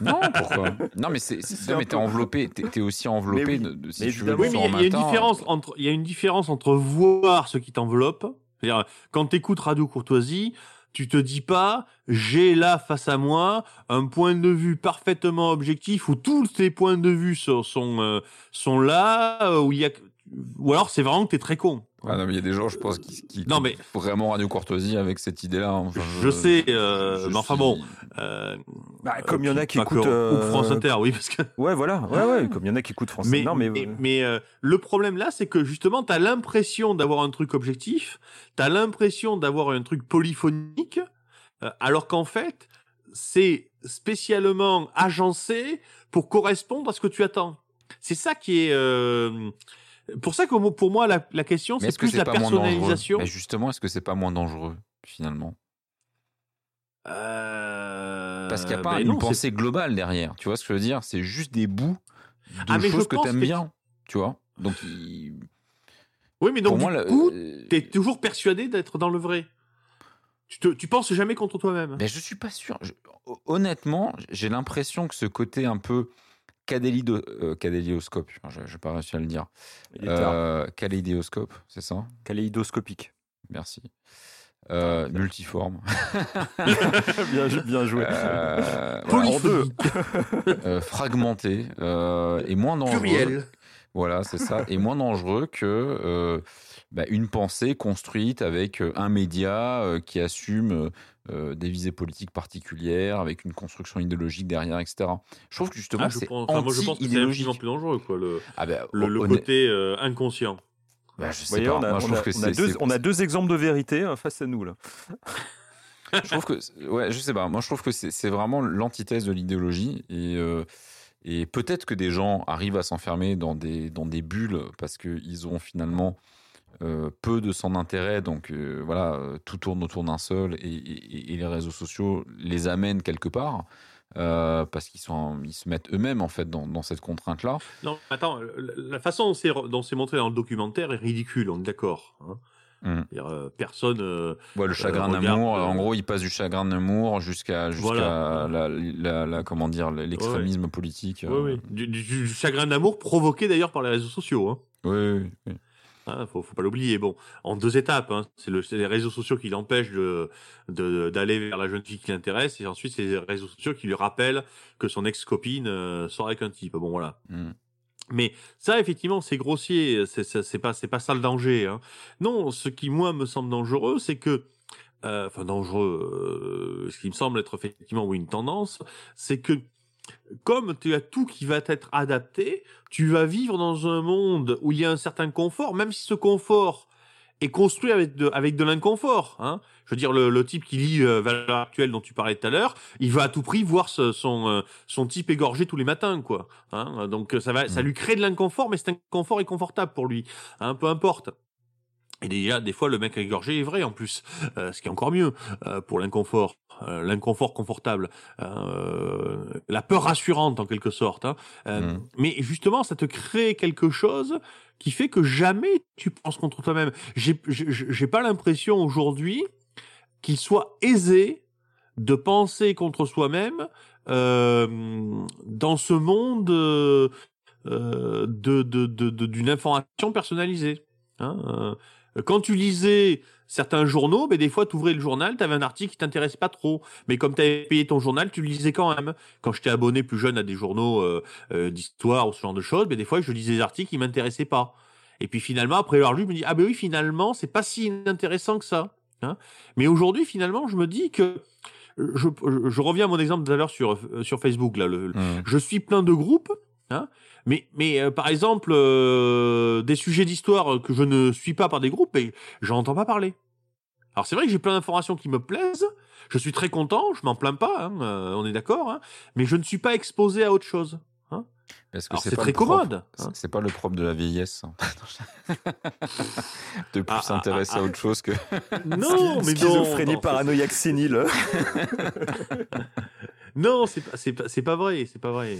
non, pourquoi [laughs] Non, mais c'est, non, mais t'es enveloppé, t'es, aussi enveloppé Mais oui, de, de- si mais tu veux, Oui, mais il y a- il y, a une différence entre, il y a une différence entre voir ce qui t'enveloppe. C'est-à-dire, quand t'écoutes Radio Courtoisie, tu te dis pas, j'ai là face à moi un point de vue parfaitement objectif où tous tes points de vue sont, sont, euh, sont là, où il y a, ou alors c'est vraiment que t'es très con. Ah non, mais il y a des gens, je pense, qui, qui Non, mais- vraiment Radio Courtoisie avec cette idée-là. hein. Enfin, Je sais, euh, mais enfin suis- bon. Euh, Bah, comme il y en a qui écoutent. ou euh, France Inter, oui, parce que. [laughs] Ouais, voilà. Ouais, ouais. Comme il y en a qui écoutent France Mais, Non, mais. mais, mais, euh, le problème là, c'est que justement, tu as l'impression d'avoir un truc objectif, tu as l'impression d'avoir un truc polyphonique, euh, alors qu'en fait, c'est spécialement agencé pour correspondre à ce que tu attends. C'est ça qui est... pour ça que pour moi, la, la question, Mais c'est que plus la personnalisation. Mais justement, est-ce que c'est pas moins dangereux finalement? Euh, Parce qu'il n'y a pas ben une non, pensée globale derrière. Tu vois ce que je veux dire? C'est juste des bouts de Ah, mais choses que t'aimes que- bien. Tu vois? Donc, il- Oui, mais donc pour du moi, coup, euh, t'es toujours persuadé d'être dans le vrai. Tu, te, tu penses jamais contre toi-même. Ben, je suis pas sûr. Je- honnêtement, j'ai l'impression que ce côté un peu cadélido, euh, cadélioscope, je n'ai pas réussi à le dire. Euh, kaléidoscope, c'est ça? Kaléidoscopique. Merci. euh, multiforme, [laughs] bien, bien joué. euh, [laughs] voilà, en deux, [laughs] euh, fragmenté et moins dangereux. Pluriel. Voilà, c'est ça, et moins dangereux que bah, une pensée construite avec un média qui assume euh, des visées politiques particulières, avec une construction idéologique derrière, etc. Je trouve que justement Ah, je c'est pense- enfin, moi, je pense que c'est anti-idéologique. infiniment plus dangereux, quoi, le, Ah ben, le, le honn- côté euh, inconscient. bah, je sais voyez, pas. on a, Moi, je on trouve a- que on a c'est- deux, c'est- on a deux exemples de vérité euh, face à nous là. [laughs] je trouve que ouais je sais pas moi je trouve que c'est vraiment l'antithèse de l'idéologie et euh, et peut-être que des gens arrivent à s'enfermer dans des dans des bulles parce que ils ont finalement euh, peu de son intérêt donc euh, voilà euh, tout tourne autour d'un seul et, et- et les réseaux sociaux les amènent quelque part euh, parce qu'ils sont ils se mettent eux-mêmes en fait dans, dans cette contrainte là Non, attends, la façon dont c'est montré dans le documentaire est ridicule, on est d'accord. hein. Euh, personne. euh, Ouais, le chagrin d'amour, en gros, il passe du chagrin d'amour jusqu'à jusqu'à Voilà. la, la, la- comment dire l'extrémisme politique. ouais, ouais, du, du- du chagrin d'amour provoqué d'ailleurs par les réseaux sociaux. Hein. oui, oui, oui. Hein, faut, faut pas l'oublier. Bon, en deux étapes. Hein. C'est le, les réseaux sociaux qui l'empêchent de, de- d'aller vers la jeune fille qui l'intéresse, et ensuite c'est les réseaux sociaux qui lui rappellent que son ex-copine euh, sort avec un type. Bon, voilà. Mm. Mais ça, effectivement, c'est grossier. C'est, c'est, c'est pas, c'est pas ça le danger. Hein. Non, ce qui moi me semble dangereux, c'est que, euh, enfin dangereux, euh, ce qui me semble être effectivement oui une tendance, c'est que comme tu as tout qui va être adapté, tu vas vivre dans un monde où il y a un certain confort, même si ce confort est construit avec de, avec de l'inconfort. Hein. Je veux dire, le, le type qui lit euh, Valeurs actuelles dont tu parlais tout à l'heure, il va à tout prix voir ce- son, euh, son type égorgé tous les matins, quoi. Hein. Donc ça va, ça Mm. lui crée de l'inconfort, mais cet inconfort est confortable pour lui. Hein, peu importe. Et déjà, des fois, le mec égorgé est vrai en plus, euh, ce qui est encore mieux euh, pour l'inconfort, euh, l'inconfort confortable, euh, la peur rassurante en quelque sorte. hein. Euh, Mhm. Mais justement, ça te crée quelque chose qui fait que jamais tu penses contre toi-même. J'ai pas l'impression aujourd'hui qu'il soit aisé de penser contre soi-même dans ce monde de de- de- de- d'une information personnalisée. Hein, quand tu lisais certains journaux, ben des fois tu ouvrais le journal, tu avais un article qui t'intéressait pas trop, mais comme tu avais payé ton journal, tu le lisais quand même. Quand j'étais abonné plus jeune à des journaux euh, euh, d'histoire ou ce genre de choses, ben des fois je lisais des articles qui m'intéressaient pas. Et puis finalement, après avoir lu, je me dis ah ben oui, finalement, c'est pas si intéressant que ça. Hein mais aujourd'hui, finalement, je me dis que je, je, je reviens à mon exemple tout à l'heure sur euh, sur Facebook là, le, Mm. je suis plein de groupes, hein, mais, mais euh, par exemple, euh, des sujets d'histoire que je ne suis pas par des groupes, et j'en entends pas parler. Alors c'est vrai que j'ai plein d'informations qui me plaisent, je suis très content, je m'en plains pas, hein, euh, on est d'accord, hein, mais je ne suis pas exposé à autre chose. Parce que Alors c'est pas très commode. c'est- hein. C'est pas le propre de la vieillesse. hein. [laughs] de plus Ah, ah, s'intéresser ah, à autre chose que. [laughs] Non, mais Schizophrénie non, paranoïaque sénile. [laughs] Non, c'est pas, c'est pas, c'est pas vrai, c'est pas vrai.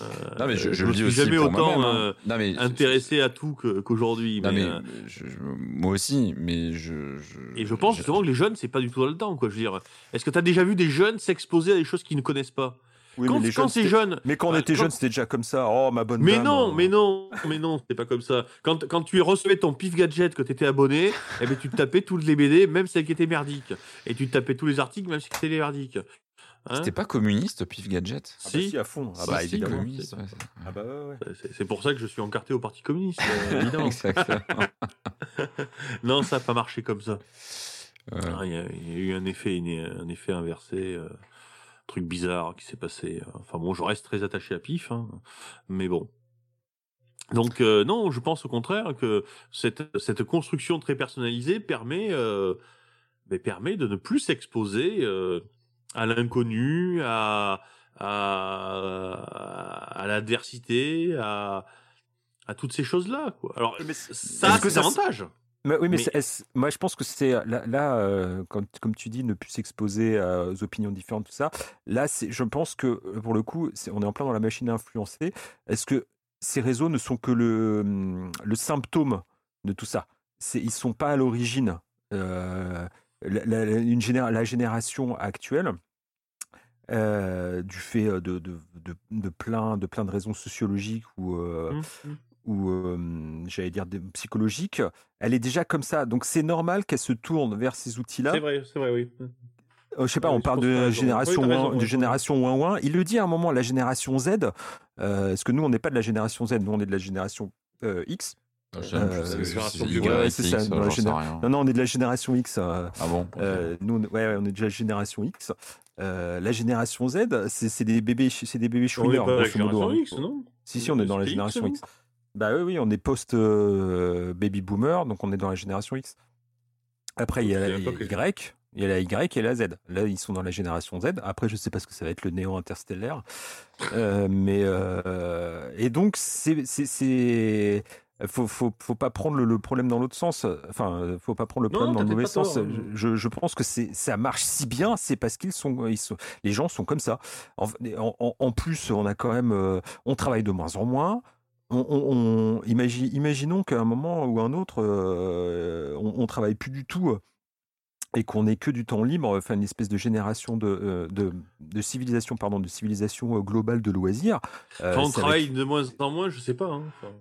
Hein. Euh, Non mais je, je me le dis suis aussi jamais pour autant hein. euh, Non, mais intéressé à tout qu'aujourd'hui. Non mais, mais euh, je- je- moi aussi, mais je. je Et je pense justement que les jeunes, c'est pas du tout dans le temps, quoi. Je veux dire, est-ce que tu as déjà vu des jeunes s'exposer à des choses qu'ils ne connaissent pas? Oui, Quand, mais les quand jeunes, ces c'était- jeunes. Mais quand on Bah, était quand- jeunes, c'était déjà comme ça. Oh, ma bonne Mais dame. non, euh. mais non, mais non, c'est pas comme ça. Quand, quand tu recevais ton pif gadget, que tu étais abonné, eh ben, tu te tapais toutes les BD, même celles qui étaient merdiques. Et tu te tapais tous les articles, même si c'était les merdiques. Hein C'était pas communiste, Pif Gadget? Ah bah si, à fond. Ah Si, bah si, évidemment. ouais, c'est- Ah bah ouais, ouais. C'est- C'est pour ça que je suis encarté au Parti communiste, euh, [laughs] évidemment. Exactement. [laughs] non, ça n'a pas marché comme ça. Ouais. Ah, Il y, a il y a eu un effet, une- un effet inversé, euh, truc bizarre qui s'est passé. Enfin bon, je reste très attaché à Pif, hein, mais bon. Donc euh, non, je pense au contraire que cette, cette construction très personnalisée permet, euh, mais permet de ne plus s'exposer euh, à l'inconnu, à, à, à l'adversité, à, à toutes ces choses-là. Quoi. Alors Mais ça, a que ses avantages. Mais oui, mais, moi je pense que c'est là, là, euh, quand- comme tu dis, ne plus s'exposer à- aux opinions différentes, tout ça. Là, je pense que euh, pour le coup, on est en plein dans la machine à influencer. Est-ce que ces réseaux ne sont que le, hum, le symptôme de tout ça? Ils sont pas à l'origine. Euh, la, une généra- la génération actuelle, euh, du fait de, de, de, de plein, de plein de raisons sociologiques ou euh, Mmh, mmh. ou euh, j'allais dire des- psychologique, elle est déjà comme ça. Donc c'est normal qu'elle se tourne vers ces outils-là. C'est vrai, c'est vrai, oui. Euh, je sais pas, Ah on parle de génération, Oui, raison, de génération ouin ouin. Il le dit à un moment, la génération Z, euh, parce que nous on n'est pas de la génération Z, nous on est de la génération euh, X. La. Non, non, on est de la génération X. euh, Ah bon euh, nous, on, ouais, ouais, on est déjà génération X. Euh, la génération Z, c'est des bébés, c'est des bébés On n'est chouineurs. pas la grosso modo, génération hein. X, non? Si, si, on est dans la génération X. Bah oui, oui, on est post euh, baby boomer, donc on est dans la génération X. Après, il y a la Y, il y a la Y et la Z. Là, ils sont dans la génération Z. Après, je sais pas ce que ça va être le néo interstellaire. Euh, mais euh, et donc c'est faut, faut, faut pas prendre le, le problème dans l'autre sens. Enfin, faut pas prendre le Non, problème dans le mauvais sens. tort. Je, je pense que c'est ça marche si bien, c'est parce qu'ils sont, ils sont, les gens sont comme ça. En, en- en plus, on a quand même, euh, on travaille de moins en moins. On, on- on- imagine- imaginons qu'à un moment ou un autre, euh, on, on travaille plus du tout euh, et qu'on ait que du temps libre, enfin une espèce de génération de, de, de civilisation, pardon, de civilisation globale de loisirs. Enfin, on travaille de moins en moins, je sais pas. Hein. Enfin,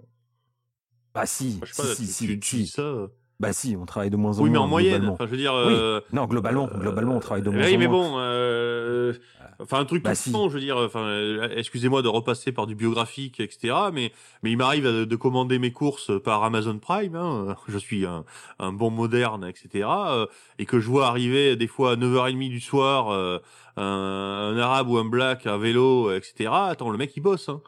Bah si, je sais pas, si, tu, si, tu- dis ça. euh. Bah si, on travaille de moins en Oui, mais moins. en moyenne. Enfin, je veux dire. Oui. euh, Non, globalement, euh, globalement, on travaille de moins oui, en mais moins. bon, euh, enfin un truc Bah, si. je veux dire, enfin, excusez-moi de repasser par du biographique, etc. Mais mais il m'arrive de, de commander mes courses par Amazon Prime. Hein, [laughs] je suis un, un bon moderne, etc. et que je vois arriver des fois à 9h30 du soir euh, un, un arabe ou un black à vélo, etc. Attends, le mec il bosse, hein.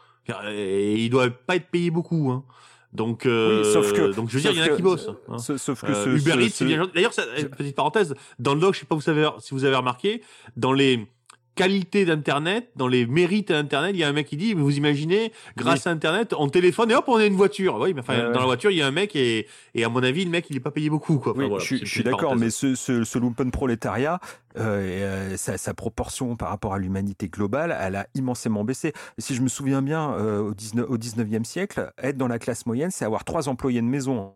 Et il doit pas être payé beaucoup, hein. Donc, euh, Oui, sauf que- donc je veux dire, il y en a qui bossent. hein. Sauf sauf que Euh, ce, Uber ce- Eats. D'ailleurs, petite parenthèse, dans le doc, je sais pas vous savez, si vous avez remarqué, dans les qualités d'Internet, dans les mérites d'Internet, il y a un mec qui dit, vous imaginez, grâce à Internet, on téléphone et hop, on a une voiture. Oui, mais enfin, Ouais, dans la voiture, il y a un mec et, et à mon avis, le mec, il est pas payé beaucoup, quoi. Enfin, Oui, voilà, je, suis- je d'accord, mais ce, ce, ce lumpen prolétariat, euh, et, euh, sa, sa proportion par rapport à l'humanité globale, elle a immensément baissé. Si je me souviens bien, euh, au, 19, au 19e siècle, être dans la classe moyenne, c'est avoir trois employés de maison.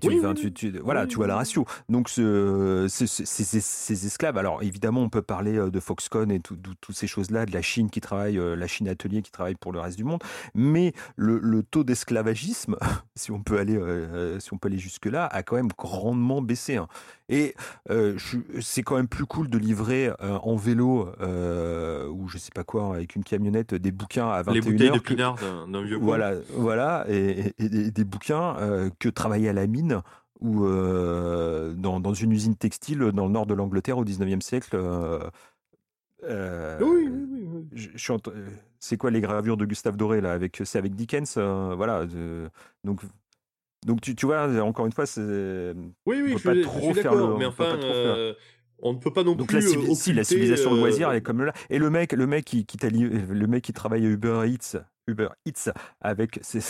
Tu, Oui, enfin, oui, tu- oui. tu- voilà, Oui, tu vois oui, la ratio. Donc, ce- ce- ce- ces, esclaves, alors évidemment, on peut parler euh, de Foxconn et tout- tout- toutes ces choses-là, de la Chine qui travaille, euh, la Chine atelier qui travaille pour le reste du monde, mais le, le taux d'esclavagisme, [laughs] si on peut aller, euh, si on peut aller jusque-là, a quand même grandement baissé. hein. Et euh, c'est quand même plus cool de livrer euh, en vélo euh, ou je sais pas quoi avec une camionnette des bouquins à 21 les bouteilles de heures que- pinard d'un vieux voilà, voilà, et, et- et des, des bouquins euh, que travailler à la mine ou euh, dans, dans une usine textile dans le nord de l'Angleterre au 19e siècle. euh, euh, Oui, oui, oui, c'est quoi les gravures de Gustave Doré là avec c'est avec Dickens euh, voilà donc donc tu, tu vois encore une fois c'est Oui, oui, je, pas trop suis faire le- mais on enfin, euh, ne peut pas non donc plus. la, euh, si, la occulter, civilisation de loisir elle est comme là et le mec le mec qui, qui le mec qui travaille à Uber Eats Uber Eats avec [laughs] c'est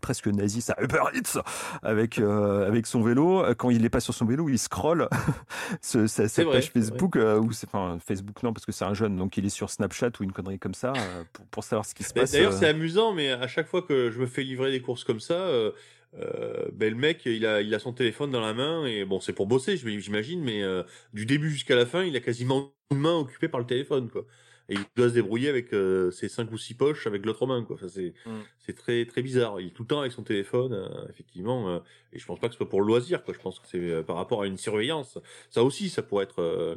presque nazi ça Uber Eats avec euh, avec son vélo quand il est pas sur son vélo il scrolle [laughs] ce- vrai, page vrai. Facebook euh, ou c'est enfin Facebook non parce que c'est un jeune donc il est sur Snapchat ou une connerie comme ça euh, pour, pour savoir ce qui se Mais passe D'ailleurs, c'est amusant, mais à chaque fois que je me fais livrer des courses comme ça, euh, euh, ben, le mec, il a, il a son téléphone dans la main, et bon, c'est pour bosser, j'imagine, mais euh, du début jusqu'à la fin, il a quasiment une main occupée par le téléphone, quoi. Et il doit se débrouiller avec euh, ses cinq ou six poches avec l'autre main, quoi. Enfin, c'est Mm. c'est très très bizarre. Il est tout le temps avec son téléphone, euh, effectivement. euh, et je pense pas que ce soit pour le loisir, quoi. Je pense que c'est euh, par rapport à une surveillance. Ça aussi, ça pourrait être euh,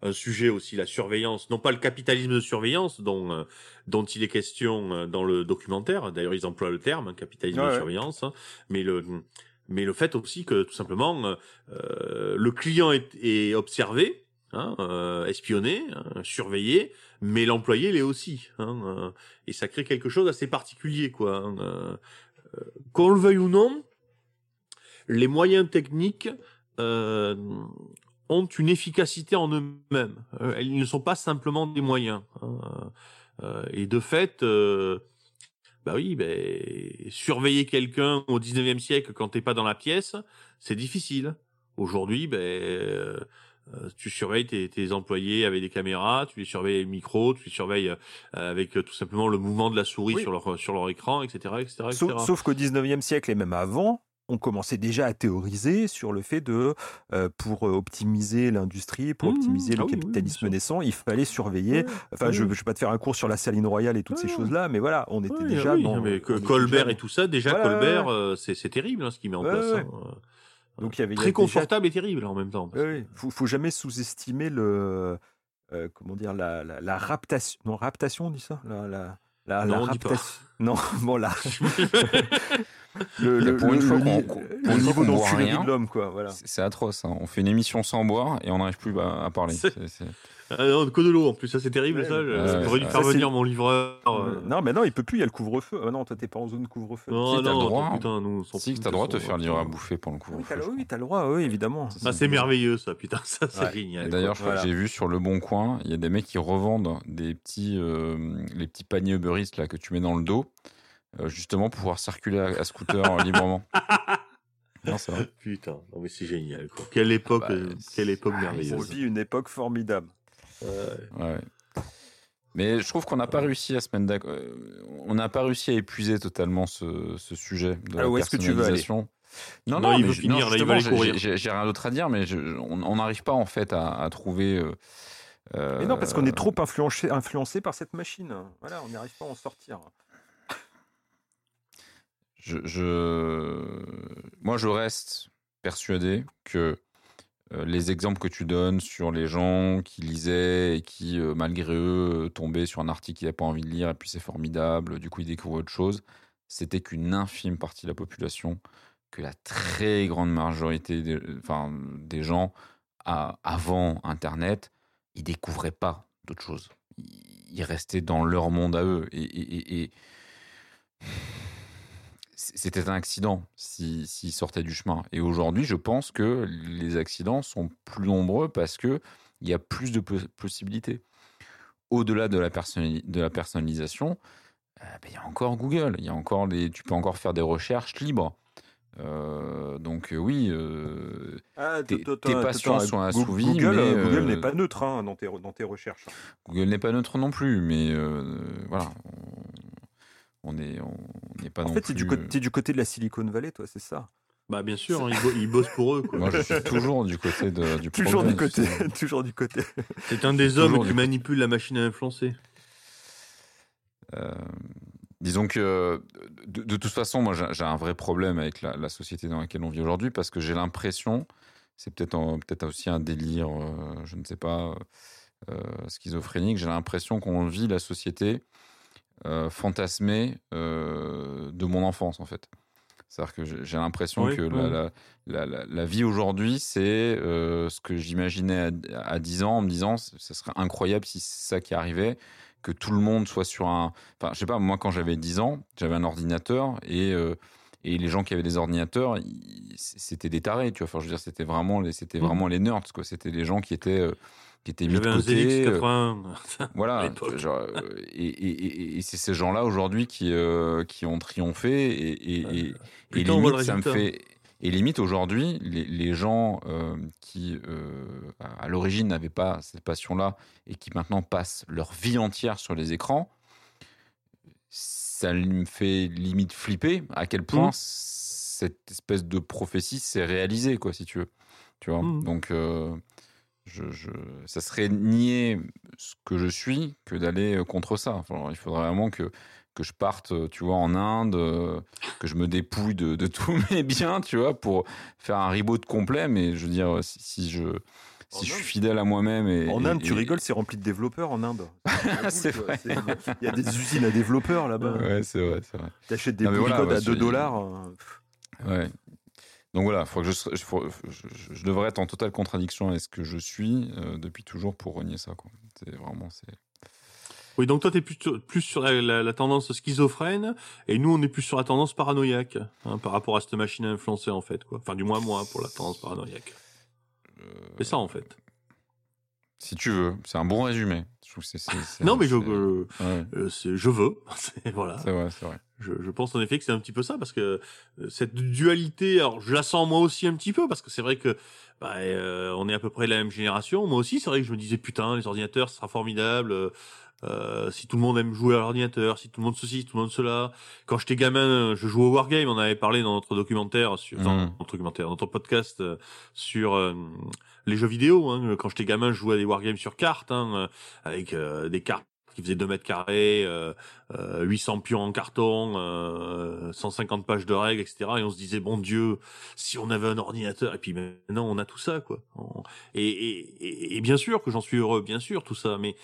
un sujet aussi, la surveillance, non pas le capitalisme de surveillance dont dont il est question dans le documentaire. D'ailleurs, ils emploient le terme hein, capitalisme Ouais, de surveillance, hein. mais le mais le fait aussi que tout simplement le client est, est observé, hein, euh, hein, mais l'employé l'est aussi, hein, euh, et ça crée quelque chose d'assez particulier, quoi. hein, euh, euh, qu'on le veuille ou non, les moyens techniques ont une efficacité en eux-mêmes. Ils ne sont pas simplement des moyens. et de fait, bah oui, ben, surveiller quelqu'un au 19e siècle quand t'es pas dans la pièce, c'est difficile. Aujourd'hui, ben, tu surveilles tes, tes employés avec des caméras, tu les surveilles avec le micro, tu les surveilles euh, avec euh, tout simplement le mouvement de la souris Oui. sur leur sur leur écran, etc., etc., etc. Sauf, sauf qu'au 19e siècle et même avant, on commençait déjà à théoriser sur le fait de, euh, pour euh, optimiser l'industrie, pour Mmh, optimiser mmh. le Ah oui, capitalisme naissant, il fallait surveiller. Enfin, je ne vais pas te faire un cours sur la saline royale et toutes ces choses-là, mais voilà, on était déjà dans. mais que- Colbert déjà- et tout ça, déjà Voilà, Colbert, euh, c'est c'est terrible hein, ce qu'il met en Ouais, place. ouais. hein. Donc il y avait il y Très déjà- confortable et terrible en même temps. Oui. Faut, faut jamais sous-estimer le euh, comment dire la, la, la raptation. Non, raptation, on dit ça? La, la, la, Non, la on dit pas. raptation. Non, [laughs] bon là. [laughs] le, pour une fois le qu'on- fois niveau boit rien. de l'homme, quoi. Voilà. C'est c'est atroce. hein. On fait une émission sans boire et on n'arrive plus à, à parler. C'est- C'est- c'est- Ah non, que de l'eau en plus, ça c'est terrible Ouais, ça. ouais, J'aurais dû faire Ça, c'est- venir mon livreur. euh. Non, mais non, il peut plus. Il y a le couvre-feu. Ah non, toi t'es pas en zone couvre-feu. Non, Si, t'as le non, droit. putain, nous, on s'en Si, fout t'as le droit de te faire livrer à bouffer pendant le Oui, couvre-feu. t'as le, je oui, t'as le droit. Oui, évidemment. Ah, c'est merveilleux ça, putain, [laughs] ça c'est génial. D'ailleurs, je crois Voilà. que j'ai vu sur le Bon Coin, il y a des mecs qui revendent des petits, euh, les petits paniers Uber Eats, là que tu mets dans le dos, euh, justement pour pouvoir circuler à, à scooter euh, [laughs] librement. [laughs] Non, vrai. Putain, non mais c'est génial quoi. Quelle époque, bah, euh, quelle époque ah, On merveilleuse. vit une époque formidable. Ouais. Mais je trouve qu'on n'a pas réussi à se mettre d'accord. euh, On n'a pas réussi à épuiser totalement ce, ce sujet de la Alors, où est-ce que tu veux aller. Non, Non, non, il veut finir, non, là, il va aller justement, j'ai- courir. j'ai j'ai rien d'autre à dire, mais je- on n'arrive pas en fait à, à trouver. euh, Mais non, parce qu'on est euh, trop influencé, influencé par cette machine. Voilà, on n'arrive pas à en sortir. je, je- moi, je reste persuadé que euh, les exemples que tu donnes sur les gens qui lisaient et qui, euh, malgré eux, euh, tombaient sur un article qu'ils n'avaient pas envie de lire et puis c'est formidable, du coup ils découvrent autre chose, c'était qu'une infime partie de la population, que la très grande majorité des, enfin, des gens à- avant Internet, ils découvraient pas d'autres choses. Ils ils restaient dans leur monde à eux. Et, et- et- et c'était un accident s'ils s'ils sortaient du chemin. Et aujourd'hui, je pense que les accidents sont plus nombreux parce que il y a plus de pos- possibilités. Au-delà de la, personnali- de la personnalisation, euh, ben, il y a encore Google, il y a encore les, tu peux encore faire des recherches libres. Euh, donc oui, euh, Ah, Tes- passions sont assouvies, Google, euh, Google euh, n'est pas neutre hein, dans, tes, dans tes recherches. Google n'est pas neutre non plus, mais voilà, on- n'est on n'est pas En non fait, t'es du, plus, côté- t'es du côté de la Silicon Valley, toi, c'est ça? Bah bien sûr, hein, [laughs] ils, bo- ils bossent pour eux. Quoi. Moi, je suis toujours du côté de, du [laughs] Toujours du côté, [laughs] toujours du côté. C'est un des hommes Toujours qui manipule la machine à influencer. Euh, disons que de, de toute façon, moi, j'ai un vrai problème avec la, la société dans laquelle on vit aujourd'hui parce que j'ai l'impression, c'est peut-être peut-être aussi un délire, euh, je ne sais pas, euh, schizophrénique. J'ai l'impression qu'on vit la société euh, fantasmée euh, de mon enfance, en fait. C'est-à-dire que j'ai l'impression Oui, que oui. la, la- la- vie aujourd'hui, c'est euh, ce que j'imaginais à, à 10 ans en me disant, ce ce serait incroyable si c'est ça qui arrivait, que tout le monde soit sur un... Enfin, je sais pas, moi quand j'avais 10 ans, j'avais un ordinateur et, euh, et les gens qui avaient des ordinateurs, c'était des tarés, tu vois. Enfin, je veux dire, c'était vraiment, les- c'était Mhm. vraiment les nerds, quoi. C'était les gens qui étaient, euh, qui étaient mis de un côté. ZX euh, 80. [laughs] à voilà, genre, euh, et, et- et- et c'est ces gens-là aujourd'hui qui, euh, qui ont triomphé et, putain, limite, ça me fait. Et limite aujourd'hui, les, les gens euh, qui euh, à l'origine n'avaient pas cette passion-là et qui maintenant passent leur vie entière sur les écrans, ça me fait limite flipper à quel point Mhm. cette espèce de prophétie s'est réalisée, quoi, si tu veux. Tu vois? Mhm. Donc, euh, je, je- ça serait nier ce que je suis que d'aller euh, contre ça. Enfin, il faudrait vraiment que que je parte, euh, tu vois, en Inde, euh, que je me dépouille de, de [laughs] tous mes biens, tu vois, pour faire un reboot complet. Mais je veux dire, si, si je En si je suis fidèle à moi-même et En et- Inde, tu rigoles, c'est rempli de développeurs en Inde. [laughs] C'est vrai. Il y a des usines à développeurs là-bas. Ouais, c'est vrai, c'est vrai. T'achètes des Non, voilà, ouais, à 2 c'est- dollars. Ouais. Donc voilà, faut que je, serais- faut- je, je- je devrais être en totale contradiction avec ce que je suis euh, depuis toujours pour renier ça. Quoi. C'est vraiment, c'est. Oui, donc toi, plus, sur- plus sur la, la- la tendance schizophrène, et nous, on est plus sur la tendance paranoïaque, hein, par rapport à cette machine à influencer, en fait. Quoi. Enfin, du moins, moi, pour la tendance paranoïaque. euh, C'est ça, en fait. Si tu veux, c'est un bon résumé. Je Non, mais je, euh, ouais, euh, je veux. [laughs] C'est- voilà. c'est vrai, c'est vrai. Je, je pense en effet que c'est un petit peu ça parce que euh, cette dualité, alors je la sens moi aussi un petit peu parce que c'est vrai que bah, euh, on est à peu près de la même génération. Moi aussi, c'est vrai que je me disais putain, les ordinateurs, ce sera formidable. Euh, si tout le monde aime jouer à l'ordinateur, si tout le monde ceci, tout le monde cela. Quand j'étais gamin, je jouais au wargame. On avait parlé dans notre documentaire sur dans Mhm. notre documentaire, notre podcast euh, sur euh, les jeux vidéo. Hein. Quand j'étais gamin, je jouais à des wargames sur cartes, hein, euh, avec euh, des cartes qui faisaient 2 mètres carrés, euh, euh, 800 pions en carton, euh, 150 pages de règles, etc. Et on se disait, bon Dieu, si on avait un ordinateur. Et puis maintenant, on a tout ça, quoi. Et, et, et- et bien sûr que j'en suis heureux, bien sûr, tout ça, mais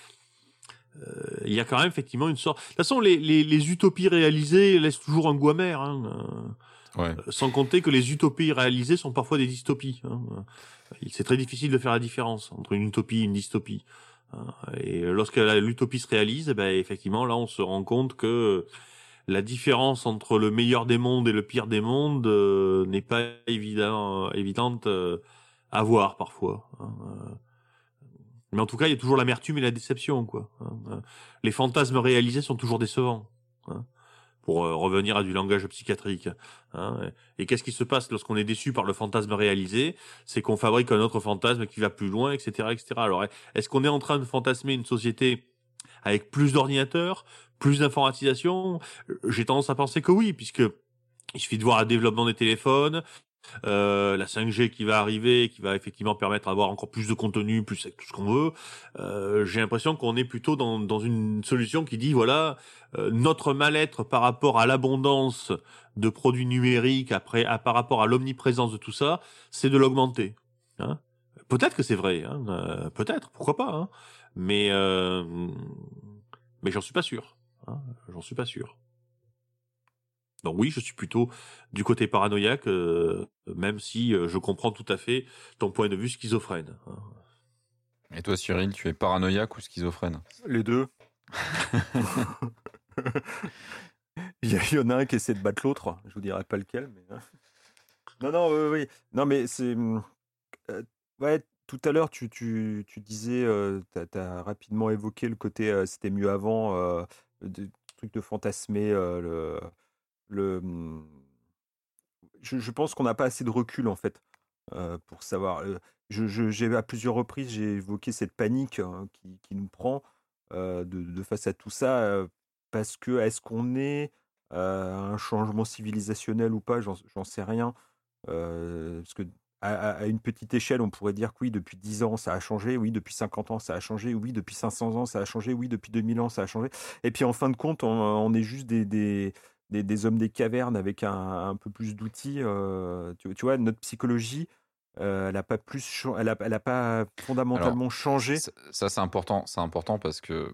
il y a quand même effectivement une sorte. De toute façon, les, les, les utopies réalisées laissent toujours un goût amer. Hein. euh, Ouais. sans compter que les utopies réalisées sont parfois des dystopies. Hein. Euh, C'est très difficile de faire la différence entre une utopie et une dystopie. hein. Et lorsque l'utopie se réalise, eh ben, effectivement, là, on se rend compte que la différence entre le meilleur des mondes et le pire des mondes euh, n'est pas évident, évidente euh, à voir parfois. hein. Mais en tout cas, il y a toujours l'amertume et la déception. Quoi. hein. Euh, Les fantasmes réalisés sont toujours décevants. hein, Pour euh, revenir à du langage psychiatrique. hein. Et qu'est-ce qui se passe lorsqu'on est déçu par le fantasme réalisé? C'est qu'on fabrique un autre fantasme qui va plus loin, etc., etc. Alors, est-ce qu'on est en train de fantasmer une société avec plus d'ordinateurs, plus d'informatisation? J'ai tendance à penser que oui, puisque il suffit de voir le développement des téléphones, euh, la 5G qui va arriver, qui va effectivement permettre d'avoir encore plus de contenu, plus avec tout ce qu'on veut. Euh, J'ai l'impression qu'on est plutôt dans, dans une solution qui dit voilà euh, notre mal-être par rapport à l'abondance de produits numériques, après à, par rapport à l'omniprésence de tout ça, c'est de l'augmenter. Hein peut-être que c'est vrai, hein, euh, peut-être, pourquoi pas. Hein mais euh, mais j'en suis pas sûr. Hein, j'en suis pas sûr. Donc oui, je suis plutôt du côté paranoïaque, euh, même si euh, je comprends tout à fait ton point de vue schizophrène. hein. Et toi, Cyril, tu es paranoïaque ou schizophrène? Les deux. [laughs] il, y en a un qui essaie de battre l'autre. Je vous dirai pas lequel, mais. euh. Non, non, oui, oui. Non, mais c'est. hum, euh, ouais, tout à l'heure, tu, tu, tu disais, tu as, rapidement évoqué le côté euh, c'était mieux avant, euh, de, truc de fantasmer euh, le. Hum, je, pense qu'on n'a pas assez de recul, en fait, pour savoir. je, je- à plusieurs reprises, j'ai évoqué cette panique hein, qui, nous prend de, face à tout ça, parce que est-ce qu'on est à un changement civilisationnel ou pas, j'en sais rien. Parce que à, une petite échelle, on pourrait dire que oui, depuis 10 ans, ça a changé, oui, depuis 50 ans, ça a changé, oui, depuis 500 ans, ça a changé, oui, depuis 2000 ans, ça a changé. Et puis en fin de compte, on, est juste des, des, des hommes des cavernes avec un, un peu plus d'outils. euh, tu, tu vois, notre psychologie, euh, elle n'a pas, plus elle a, elle a pas fondamentalement changé. Ça, ça, c'est important, c'est important parce que euh,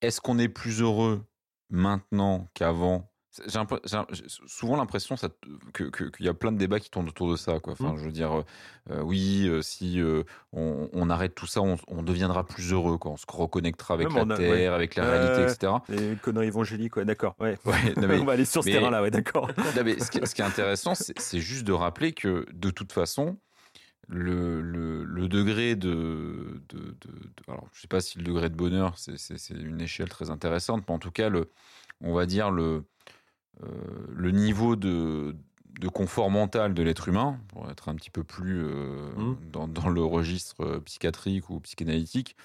est-ce qu'on est plus heureux maintenant qu'avant j'ai souvent l'impression ça- que- qu'il y a plein de débats qui tournent autour de ça. Quoi. Enfin, Mm. Je veux dire, euh, euh, oui, euh, si euh, on, on arrête tout ça, on, on deviendra plus heureux. Quoi. On se reconnectera avec la a- Terre, ouais. avec la réalité, etc. Les conneries évangéliques, ouais, d'accord. Ouais. [laughs] On va aller sur ce terrain-là, ouais, d'accord. [laughs] Ce, qui, ce qui est intéressant, c'est juste de rappeler que de toute façon, le, le, le degré de, de, de- de- Alors, je sais pas si le degré de bonheur, c'est- une échelle très intéressante, mais en tout cas, le, on va dire le, le niveau de, de confort mental de l'être humain, pour être un petit peu plus euh, Mhm. dans, dans le registre euh, psychiatrique ou psychanalytique,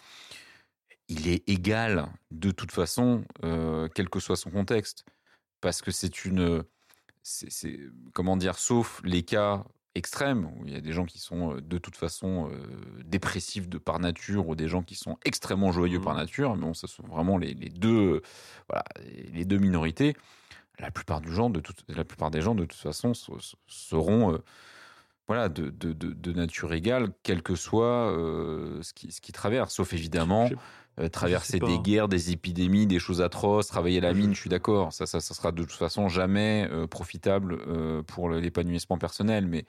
il est égal de toute façon, euh, quel que soit son contexte. Parce que c'est une. c'est- comment dire, sauf les cas extrêmes, où il y a des gens qui sont euh, de toute façon euh, dépressifs de par nature, ou des gens qui sont extrêmement joyeux Mhm. par nature, mais bon, ce sont vraiment les, les deux, euh, voilà, les deux minorités. La plupart, du gens, de la plupart des gens, de toute façon, se- se- seront euh, voilà, de, de, de, nature égale, quel que soit euh, ce qui, ce qui traverse, sauf évidemment euh, traverser des guerres, des épidémies, des choses atroces, travailler à la mine, je suis d'accord. Ça, ça, ça sera de toute façon jamais euh, profitable pour l'épanouissement personnel. Mais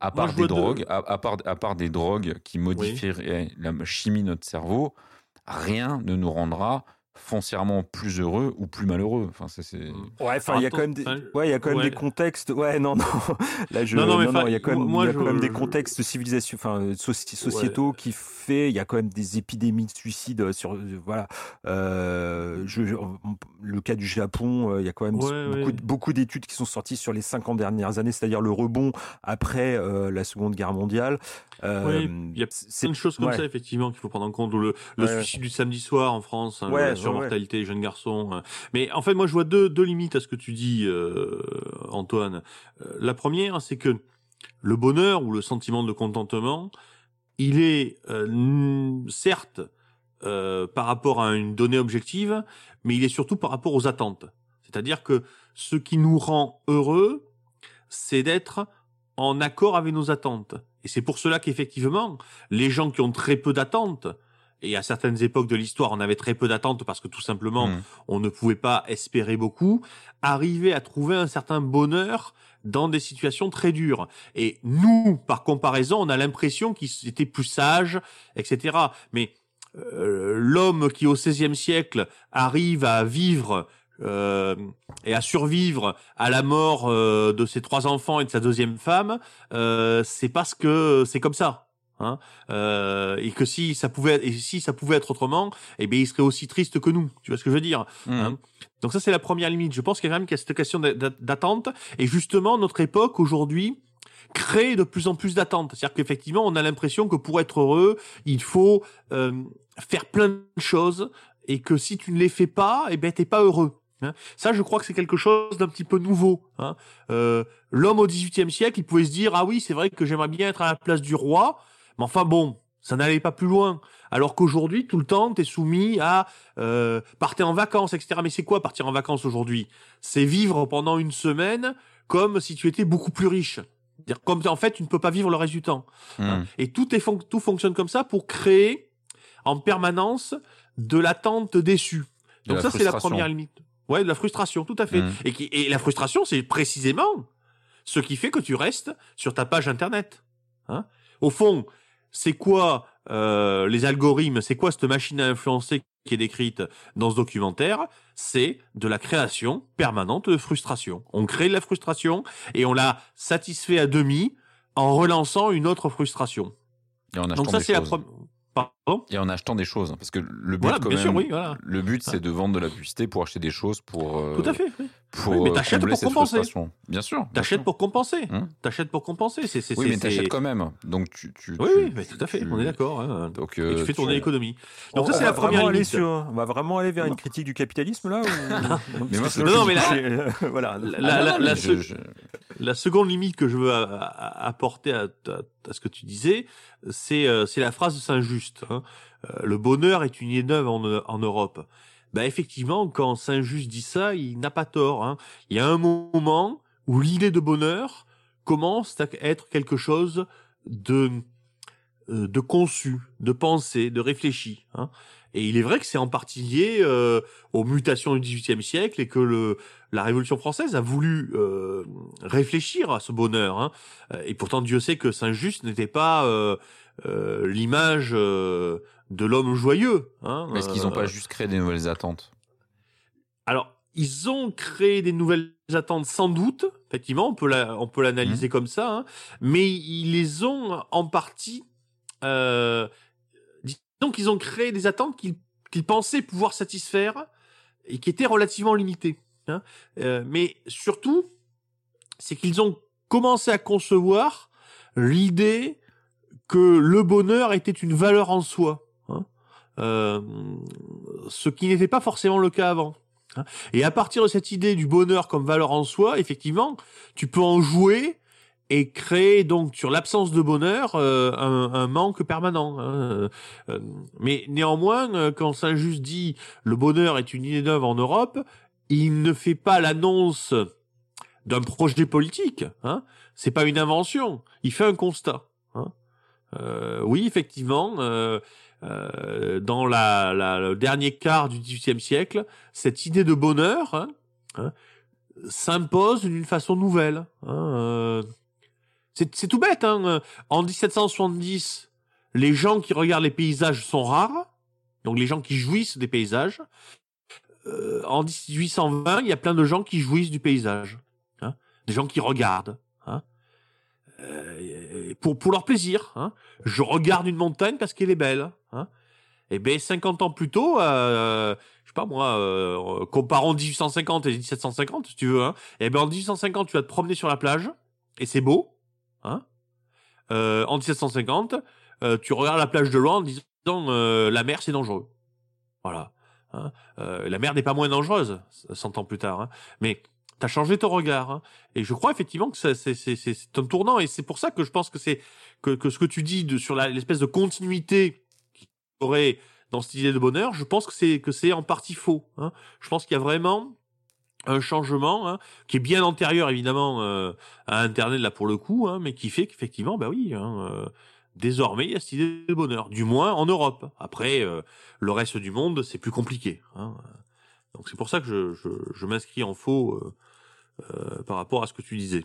à part des drogues, à, à part, à part des drogues qui modifieraient la chimie de notre cerveau, rien ne nous rendra foncièrement plus heureux ou plus malheureux. Enfin, c'est, c'est... Ouais, enfin, il y a quand même des, ouais, il y a quand même ouais. des contextes. Ouais, non, non. [laughs] Là, je, Non, non, mais non, non, il y a quand même, moi, il y a je- quand même des je- contextes civilisation, enfin, soci- sociétaux qui fait. Il y a quand même des épidémies de suicides sur, euh, voilà. Euh, je, le cas du Japon, euh, il y a quand même Ouais, beaucoup, ouais. de- beaucoup d'études qui sont sorties sur les 50 dernières années, c'est-à-dire le rebond après euh, la Seconde Guerre mondiale. Euh, Oui, il y a c'est plein de choses comme ouais. ça effectivement qu'il faut prendre en compte. Le, le Ouais, ouais. suicide du samedi soir en France, hein, ouais, surmortalité des jeunes garçons. euh. Mais en fait, moi, je vois deux, deux limites à ce que tu dis, euh, Antoine. Euh, la première, c'est que le bonheur ou le sentiment de contentement, il est euh, certes euh, par rapport à une donnée objective, mais il est surtout par rapport aux attentes. C'est-à-dire que ce qui nous rend heureux, c'est d'être en accord avec nos attentes. Et c'est pour cela qu'effectivement, les gens qui ont très peu d'attentes, et à certaines époques de l'histoire, on avait très peu d'attentes parce que tout simplement, Mm. on ne pouvait pas espérer beaucoup, arrivaient à trouver un certain bonheur dans des situations très dures. Et nous, par comparaison, on a l'impression qu'ils étaient plus sages, etc. Mais euh, l'homme qui au XVIe siècle arrive à vivre euh, et à survivre à la mort euh, de ses trois enfants et de sa deuxième femme, euh, c'est parce que c'est comme ça. Hein euh, et que si ça pouvait et si ça pouvait être autrement, eh bien il serait aussi triste que nous. Tu vois ce que je veux dire Mhm. Hein? Donc ça c'est la première limite. Je pense qu'il y a quand même cette question d'a- d'a- d'attente et justement notre époque aujourd'hui crée de plus en plus d'attentes. C'est-à-dire qu'effectivement on a l'impression que pour être heureux il faut euh, faire plein de choses et que si tu ne les fais pas, eh ben t'es pas heureux. Hein? Ça, je crois que c'est quelque chose d'un petit peu nouveau. Hein? Euh, L'homme au XVIIIe siècle, il pouvait se dire ah oui, c'est vrai que j'aimerais bien être à la place du roi, mais enfin bon, ça n'allait pas plus loin. Alors qu'aujourd'hui, tout le temps, t'es soumis à euh, partir en vacances, etc. Mais c'est quoi partir en vacances aujourd'hui? C'est vivre pendant une semaine comme si tu étais beaucoup plus riche. C'est-à-dire comme en fait, tu ne peux pas vivre le reste du temps. Hein? Mhm. Et tout, est fon- tout fonctionne comme ça pour créer en permanence de l'attente déçue. Donc la ça, c'est la première limite. Ouais, de la frustration, tout à fait. Mhm. Et, qui, et la frustration, c'est précisément ce qui fait que tu restes sur ta page internet. Hein? Au fond, c'est quoi euh, les algorithmes C'est quoi cette machine à influencer qui est décrite dans ce documentaire? C'est de la création permanente de frustration. On crée de la frustration et on la satisfait à demi en relançant une autre frustration. Et en achetant Donc ça, des c'est la choses. première. Pardon? Et en achetant des choses. Parce que le but, Voilà, quand bien même, sûr, oui, voilà. le but, c'est de vendre de la publicité pour acheter des choses pour, euh, Tout à fait. oui. Pour Oui, mais euh, t'achètes combler pour cette compenser. frustration. Bien sûr. bien T'achètes sûr. pour compenser. Hum. T'achètes pour compenser. C'est, c'est, Oui, c'est- mais t'achètes c'est- quand même. Donc tu, tu, Oui, tu- oui, mais tout à fait. tu- On est d'accord. hein. Donc, Et euh, tu fais tourner tu- l'économie. On Donc ça, c'est la première vraiment aller limite. sur, on va vraiment aller vers une critique du capitalisme là ou... Mais [laughs] moi, Non, non, mais la- [laughs] voilà. La, Ah, la- non, la- non, je- se- je- la seconde limite que je veux apporter à, à- à ce que tu disais, c'est euh, c'est la phrase de Saint-Just. hein. Euh, le bonheur est une idée neuve en, en Europe. Ben effectivement, quand Saint-Just dit ça, il n'a pas tort. hein. Il y a un moment où l'idée de bonheur commence à être quelque chose de euh, de conçu, de pensé, de réfléchi. hein. Et il est vrai que c'est en partie lié euh, aux mutations du XVIIIe siècle et que le, la Révolution française a voulu euh, réfléchir à ce bonheur. hein. Et pourtant, Dieu sait que Saint-Just n'était pas euh, euh, l'image de l'homme joyeux. Hein. Est-ce qu'ils n'ont Euh, pas juste créé des nouvelles attentes? Alors, ils ont créé des nouvelles attentes sans doute, effectivement, on peut la, on peut l'analyser Mmh. comme ça, hein, mais ils les ont en partie, euh, disons qu'ils ont créé des attentes qu'ils pensaient pouvoir satisfaire et qui étaient relativement limitées. hein. Euh, mais surtout, c'est qu'ils ont commencé à concevoir l'idée que le bonheur était une valeur en soi. Euh, ce qui n'était pas forcément le cas avant. hein. Et à partir de cette idée du bonheur comme valeur en soi, effectivement, tu peux en jouer et créer donc sur l'absence de bonheur euh, un, manque permanent. hein. Euh, mais néanmoins, euh, quand Saint-Just dit le bonheur est une idée neuve en Europe, il ne fait pas l'annonce d'un projet politique. Hein. C'est pas une invention. Il fait un constat. Hein. Euh, oui, effectivement. Euh, dans la, la- le dernier quart du XVIIIe siècle, cette idée de bonheur hein, hein, s'impose d'une façon nouvelle. hein, euh. c'est c'est tout bête. Hein. En 1770, les gens qui regardent les paysages sont rares, donc les gens qui jouissent des paysages. euh, en 1820, il y a plein de gens qui jouissent du paysage, hein, des gens qui regardent, hein, euh, pour pour leur plaisir. Hein. Je regarde une montagne parce qu'elle est belle. Et ben 50 ans plus tôt, euh, je sais pas moi, euh, comparons 1850 et 1750, si tu veux. Hein. Et ben en 1850, tu vas te promener sur la plage et c'est beau. Hein. Euh, en 1750, euh, tu regardes la plage de loin en disant euh, la mer c'est dangereux. Voilà. Hein. Euh, la mer n'est pas moins dangereuse 100 ans plus tard. Hein. Mais tu as changé ton regard. Hein. Et je crois effectivement que c'est, un tournant. Et c'est pour ça que je pense que c'est que, que ce que tu dis de, sur l'espèce de continuité aurait dans cette idée de bonheur, je pense que c'est que c'est en partie faux. Hein. Je pense qu'il y a vraiment un changement hein, qui est bien antérieur évidemment euh, à Internet là pour le coup, hein, mais qui fait qu'effectivement, bah oui, euh, désormais il y a cette idée de bonheur, du moins en Europe. Après, euh, le reste du monde, c'est plus compliqué. Donc c'est pour ça que je, m'inscris en faux par rapport à ce que tu disais.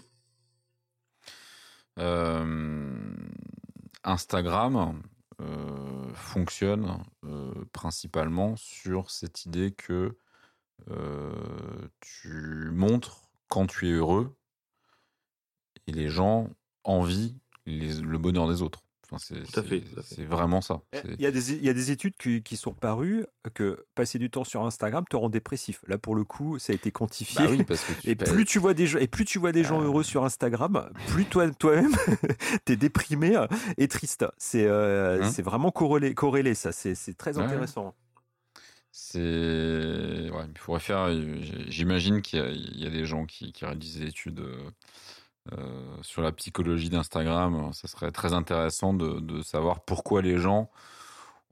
Instagram fonctionne euh, principalement sur cette idée que euh, tu montres quand tu es heureux et les gens envient le bonheur des autres. Enfin, c'est, Tout à fait, c'est- tout à fait. c'est vraiment ça. Eh, Il y, a des, il y a des études qui, qui sont parues que passer du temps sur Instagram te rend dépressif. Là, pour le coup, ça a été quantifié. Bah oui, parce que tu [laughs] Et plus tu vois des gens, et plus tu vois des gens Euh. heureux sur Instagram, plus toi toi-même [laughs] t'es déprimé euh, et triste. C'est euh, Hein c'est vraiment corrélé, corrélé ça. C'est c'est très Ouais. intéressant. C'est. Ouais, il faudrait faire. J'imagine qu'il y, a- il y a des gens qui, qui réalisent des études euh, euh, sur la psychologie d'Instagram. Ça serait très intéressant de, savoir pourquoi les gens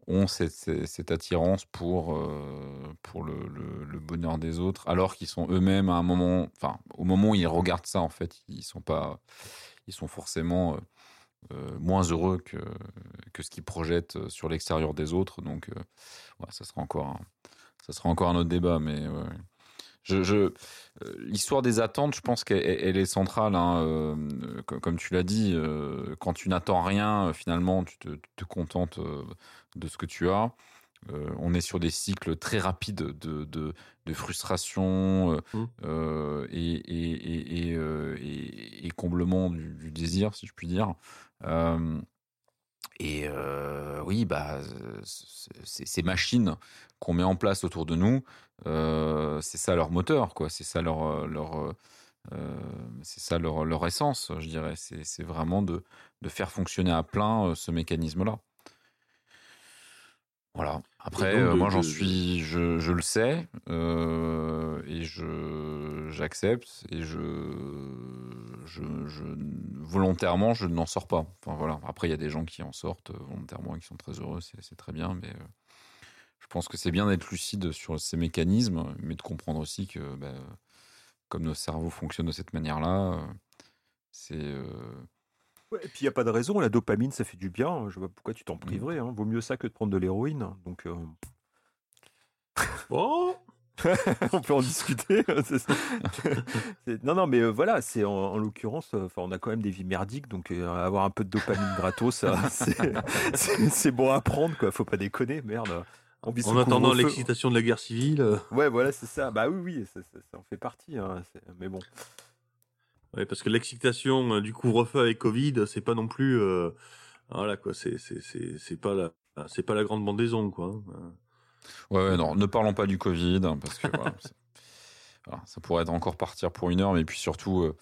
ont cette, attirance pour, euh, le, bonheur des autres, alors qu'ils sont eux-mêmes à un moment. Enfin, au moment où ils regardent ça, en fait, ils sont pas. Ils sont forcément. euh, euh, moins heureux que, ce qu'ils projettent sur l'extérieur des autres. Donc, euh, ça sera encore un, ça sera encore un autre débat, mais. Je, je, euh, l'histoire des attentes, je pense qu'elle elle est centrale. hein, euh, co- comme tu l'as dit, euh, quand tu n'attends rien, finalement, tu te, contentes de ce que tu as. On est sur des cycles très rapides de, de, de frustration euh, et, et, et, et, et- et comblement du, du désir, si je puis dire. Euh, et euh, oui, bah, ces machines qu'on met en place autour de nous, c'est ça leur moteur, quoi. C'est ça leur, euh, leur, euh, euh, c'est ça leur, leur essence, je dirais. C'est c'est vraiment de, de faire fonctionner à plein euh, ce mécanisme-là. Voilà. Après, euh, de- moi, j'en suis, je, je le sais, euh, et je j'accepte, et je, je, je volontairement, je n'en sors pas. Enfin voilà. Après, il y a des gens qui en sortent euh, volontairement et qui sont très heureux, c'est c'est très bien, mais euh, pense que c'est bien d'être lucide sur ces mécanismes, mais de comprendre aussi que, bah, comme nos cerveaux fonctionnent de cette manière-là, c'est euh, Ouais, et puis il y a pas de raison. La dopamine, ça fait du bien. Je vois pas pourquoi tu t'en priverais. hein. Vaut mieux ça que de prendre de l'héroïne. Donc euh, Bon, [laughs] [laughs] on peut en discuter. [laughs] C'est- non, non, mais euh, voilà, c'est en, en l'occurrence, euh, enfin, on a quand même des vies merdiques, donc euh, avoir un peu de dopamine gratos, c'est bon à prendre, quoi. Faut pas déconner, merde. On vit sous en attendant l'excitation de la guerre civile. [laughs] Ouais, voilà, c'est ça. Bah oui, oui, ça, ça- ça en fait partie. hein, c'est- Mais bon. Ouais, parce que l'excitation euh, du couvre-feu avec Covid, c'est pas non plus, euh, voilà quoi, c'est c'est c'est c'est pas la c'est pas la grande bandaison quoi. hein. Ouais, ouais, non, ne parlons pas du Covid, hein, parce que voilà, [laughs] ça pourrait être encore partir pour une heure, mais puis surtout, euh,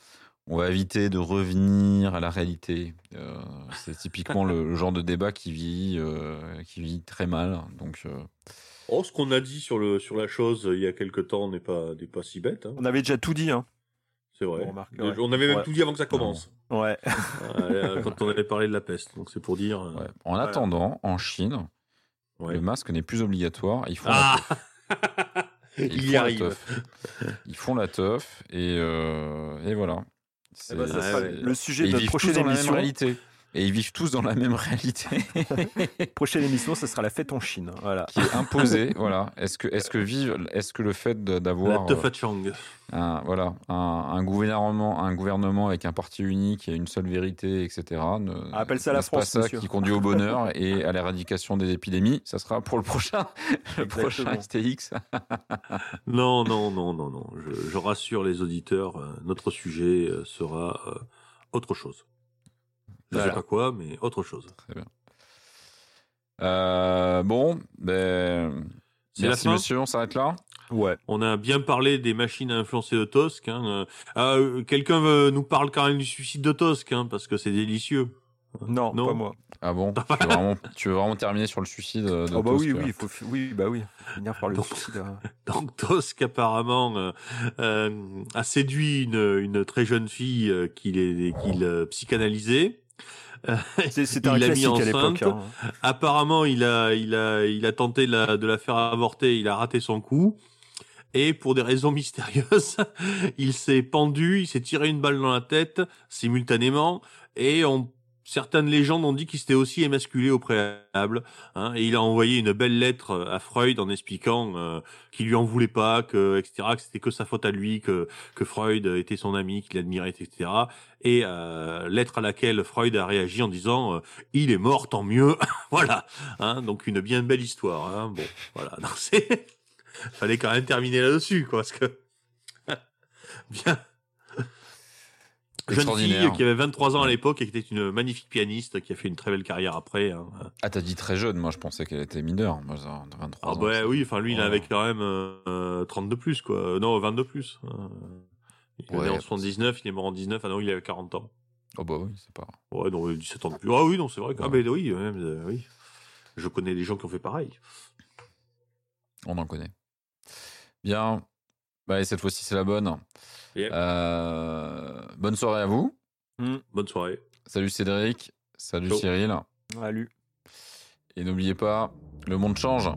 on va éviter de revenir à la réalité. Euh, c'est typiquement le, le genre de débat qui vit, euh, qui vit très mal. Donc, euh, Oh, ce qu'on a dit sur le sur la chose il y a quelque temps n'est pas n'est pas si bête. hein. On avait déjà tout dit, hein. C'est vrai. On remarque, ouais. On avait même Ouais. tout dit avant que ça commence. Ouais. Quand on avait parlé de la peste. Donc c'est pour dire. euh, ouais. En attendant, en Chine, ouais. le masque n'est plus obligatoire. Ils font Ah la teuf. [laughs] Ils Il font y la arrive. teuf. Ils font la teuf et, euh, et voilà. Eh ben, ça sera le sujet Et de notre prochaine émission. réalité. Et ils vivent tous dans la même [laughs] réalité [laughs] Prochaine émission, ce sera la fête en Chine. Voilà. qui est imposée. [laughs] voilà. Est-ce que, est-ce que vivre, est-ce que le fait d'avoir euh, un, voilà, un, un gouvernement, un gouvernement avec un parti unique et une seule vérité, etc. Ne, Appelle ça la n'est-ce pas France, ça monsieur. qui conduit au bonheur et à l'éradication des épidémies? Ça sera pour le prochain, le prochain. STX. Non, non, non, non, non. Je, je rassure les auditeurs, euh, notre sujet euh, sera euh, autre chose. Je Voilà. sais pas quoi, mais autre chose. Euh, bon, ben, C'est la merci fin monsieur, on s'arrête là. Ouais. On a bien parlé des machines à influencer de Tosc. Hein. Euh, euh, Quelqu'un veut- nous parle quand même du suicide de Tosc, hein, parce que c'est délicieux. Non, Non. pas moi. Ah bon? Tu veux, vraiment, tu veux vraiment terminer sur le suicide de Oh bah oui, là oui, il faut, oui, bah oui, faut finir par le Donc- suicide. hein. [laughs] Donc Tosc apparemment euh, euh, a séduit une, une très jeune fille euh, qu'il qu'il euh, psychanalysait. Euh, C'est- C'était Il un l'a mis classique à l'époque. hein. apparemment, il a, il a, il a tenté de la, de la faire avorter. Il a raté son coup. Et pour des raisons [laughs] mystérieuses, il s'est pendu, il s'est tiré une balle dans la tête simultanément. Et on, certaines légendes ont dit qu'il s'était aussi émasculé au préalable. hein, et il a envoyé une belle lettre à Freud en expliquant euh, qu'il lui en voulait pas, que etc. Que c'était que sa faute à lui, que que Freud était son ami, qu'il admirait, etc. Et euh, lettre à laquelle Freud a réagi en disant euh, il est mort, tant mieux. [laughs] voilà. Hein, donc une bien belle histoire. Hein. Bon, voilà. [laughs] C'est fallait quand même terminer là-dessus, quoi, parce que [laughs] bien. Jeune fille qui avait 23 ans à l'époque et qui était une magnifique pianiste qui a fait une très belle carrière après. Hein. Ah, t'as dit très jeune, moi je pensais qu'elle était mineure. Moi, ça, 23 Ah ans. bah oui, enfin lui il avait quand même euh, 32 plus quoi. Euh, Non, 22 plus. Euh, Il est Ouais, né en parce- 79, il est mort en 19, ah non, il avait 40 ans. Oh bah oui, c'est pas. Ouais, non, 17 ans de plus. Ah oui, non, c'est vrai. Ah ben oui, même, euh, oui. Je connais des gens qui ont fait pareil. On en connaît. Bien. Bah, et cette fois-ci, c'est la bonne. Yep. Euh, bonne soirée à vous. Bonne soirée. Salut Cédric. Salut Ciao. Cyril. Salut. Et n'oubliez pas, le monde change.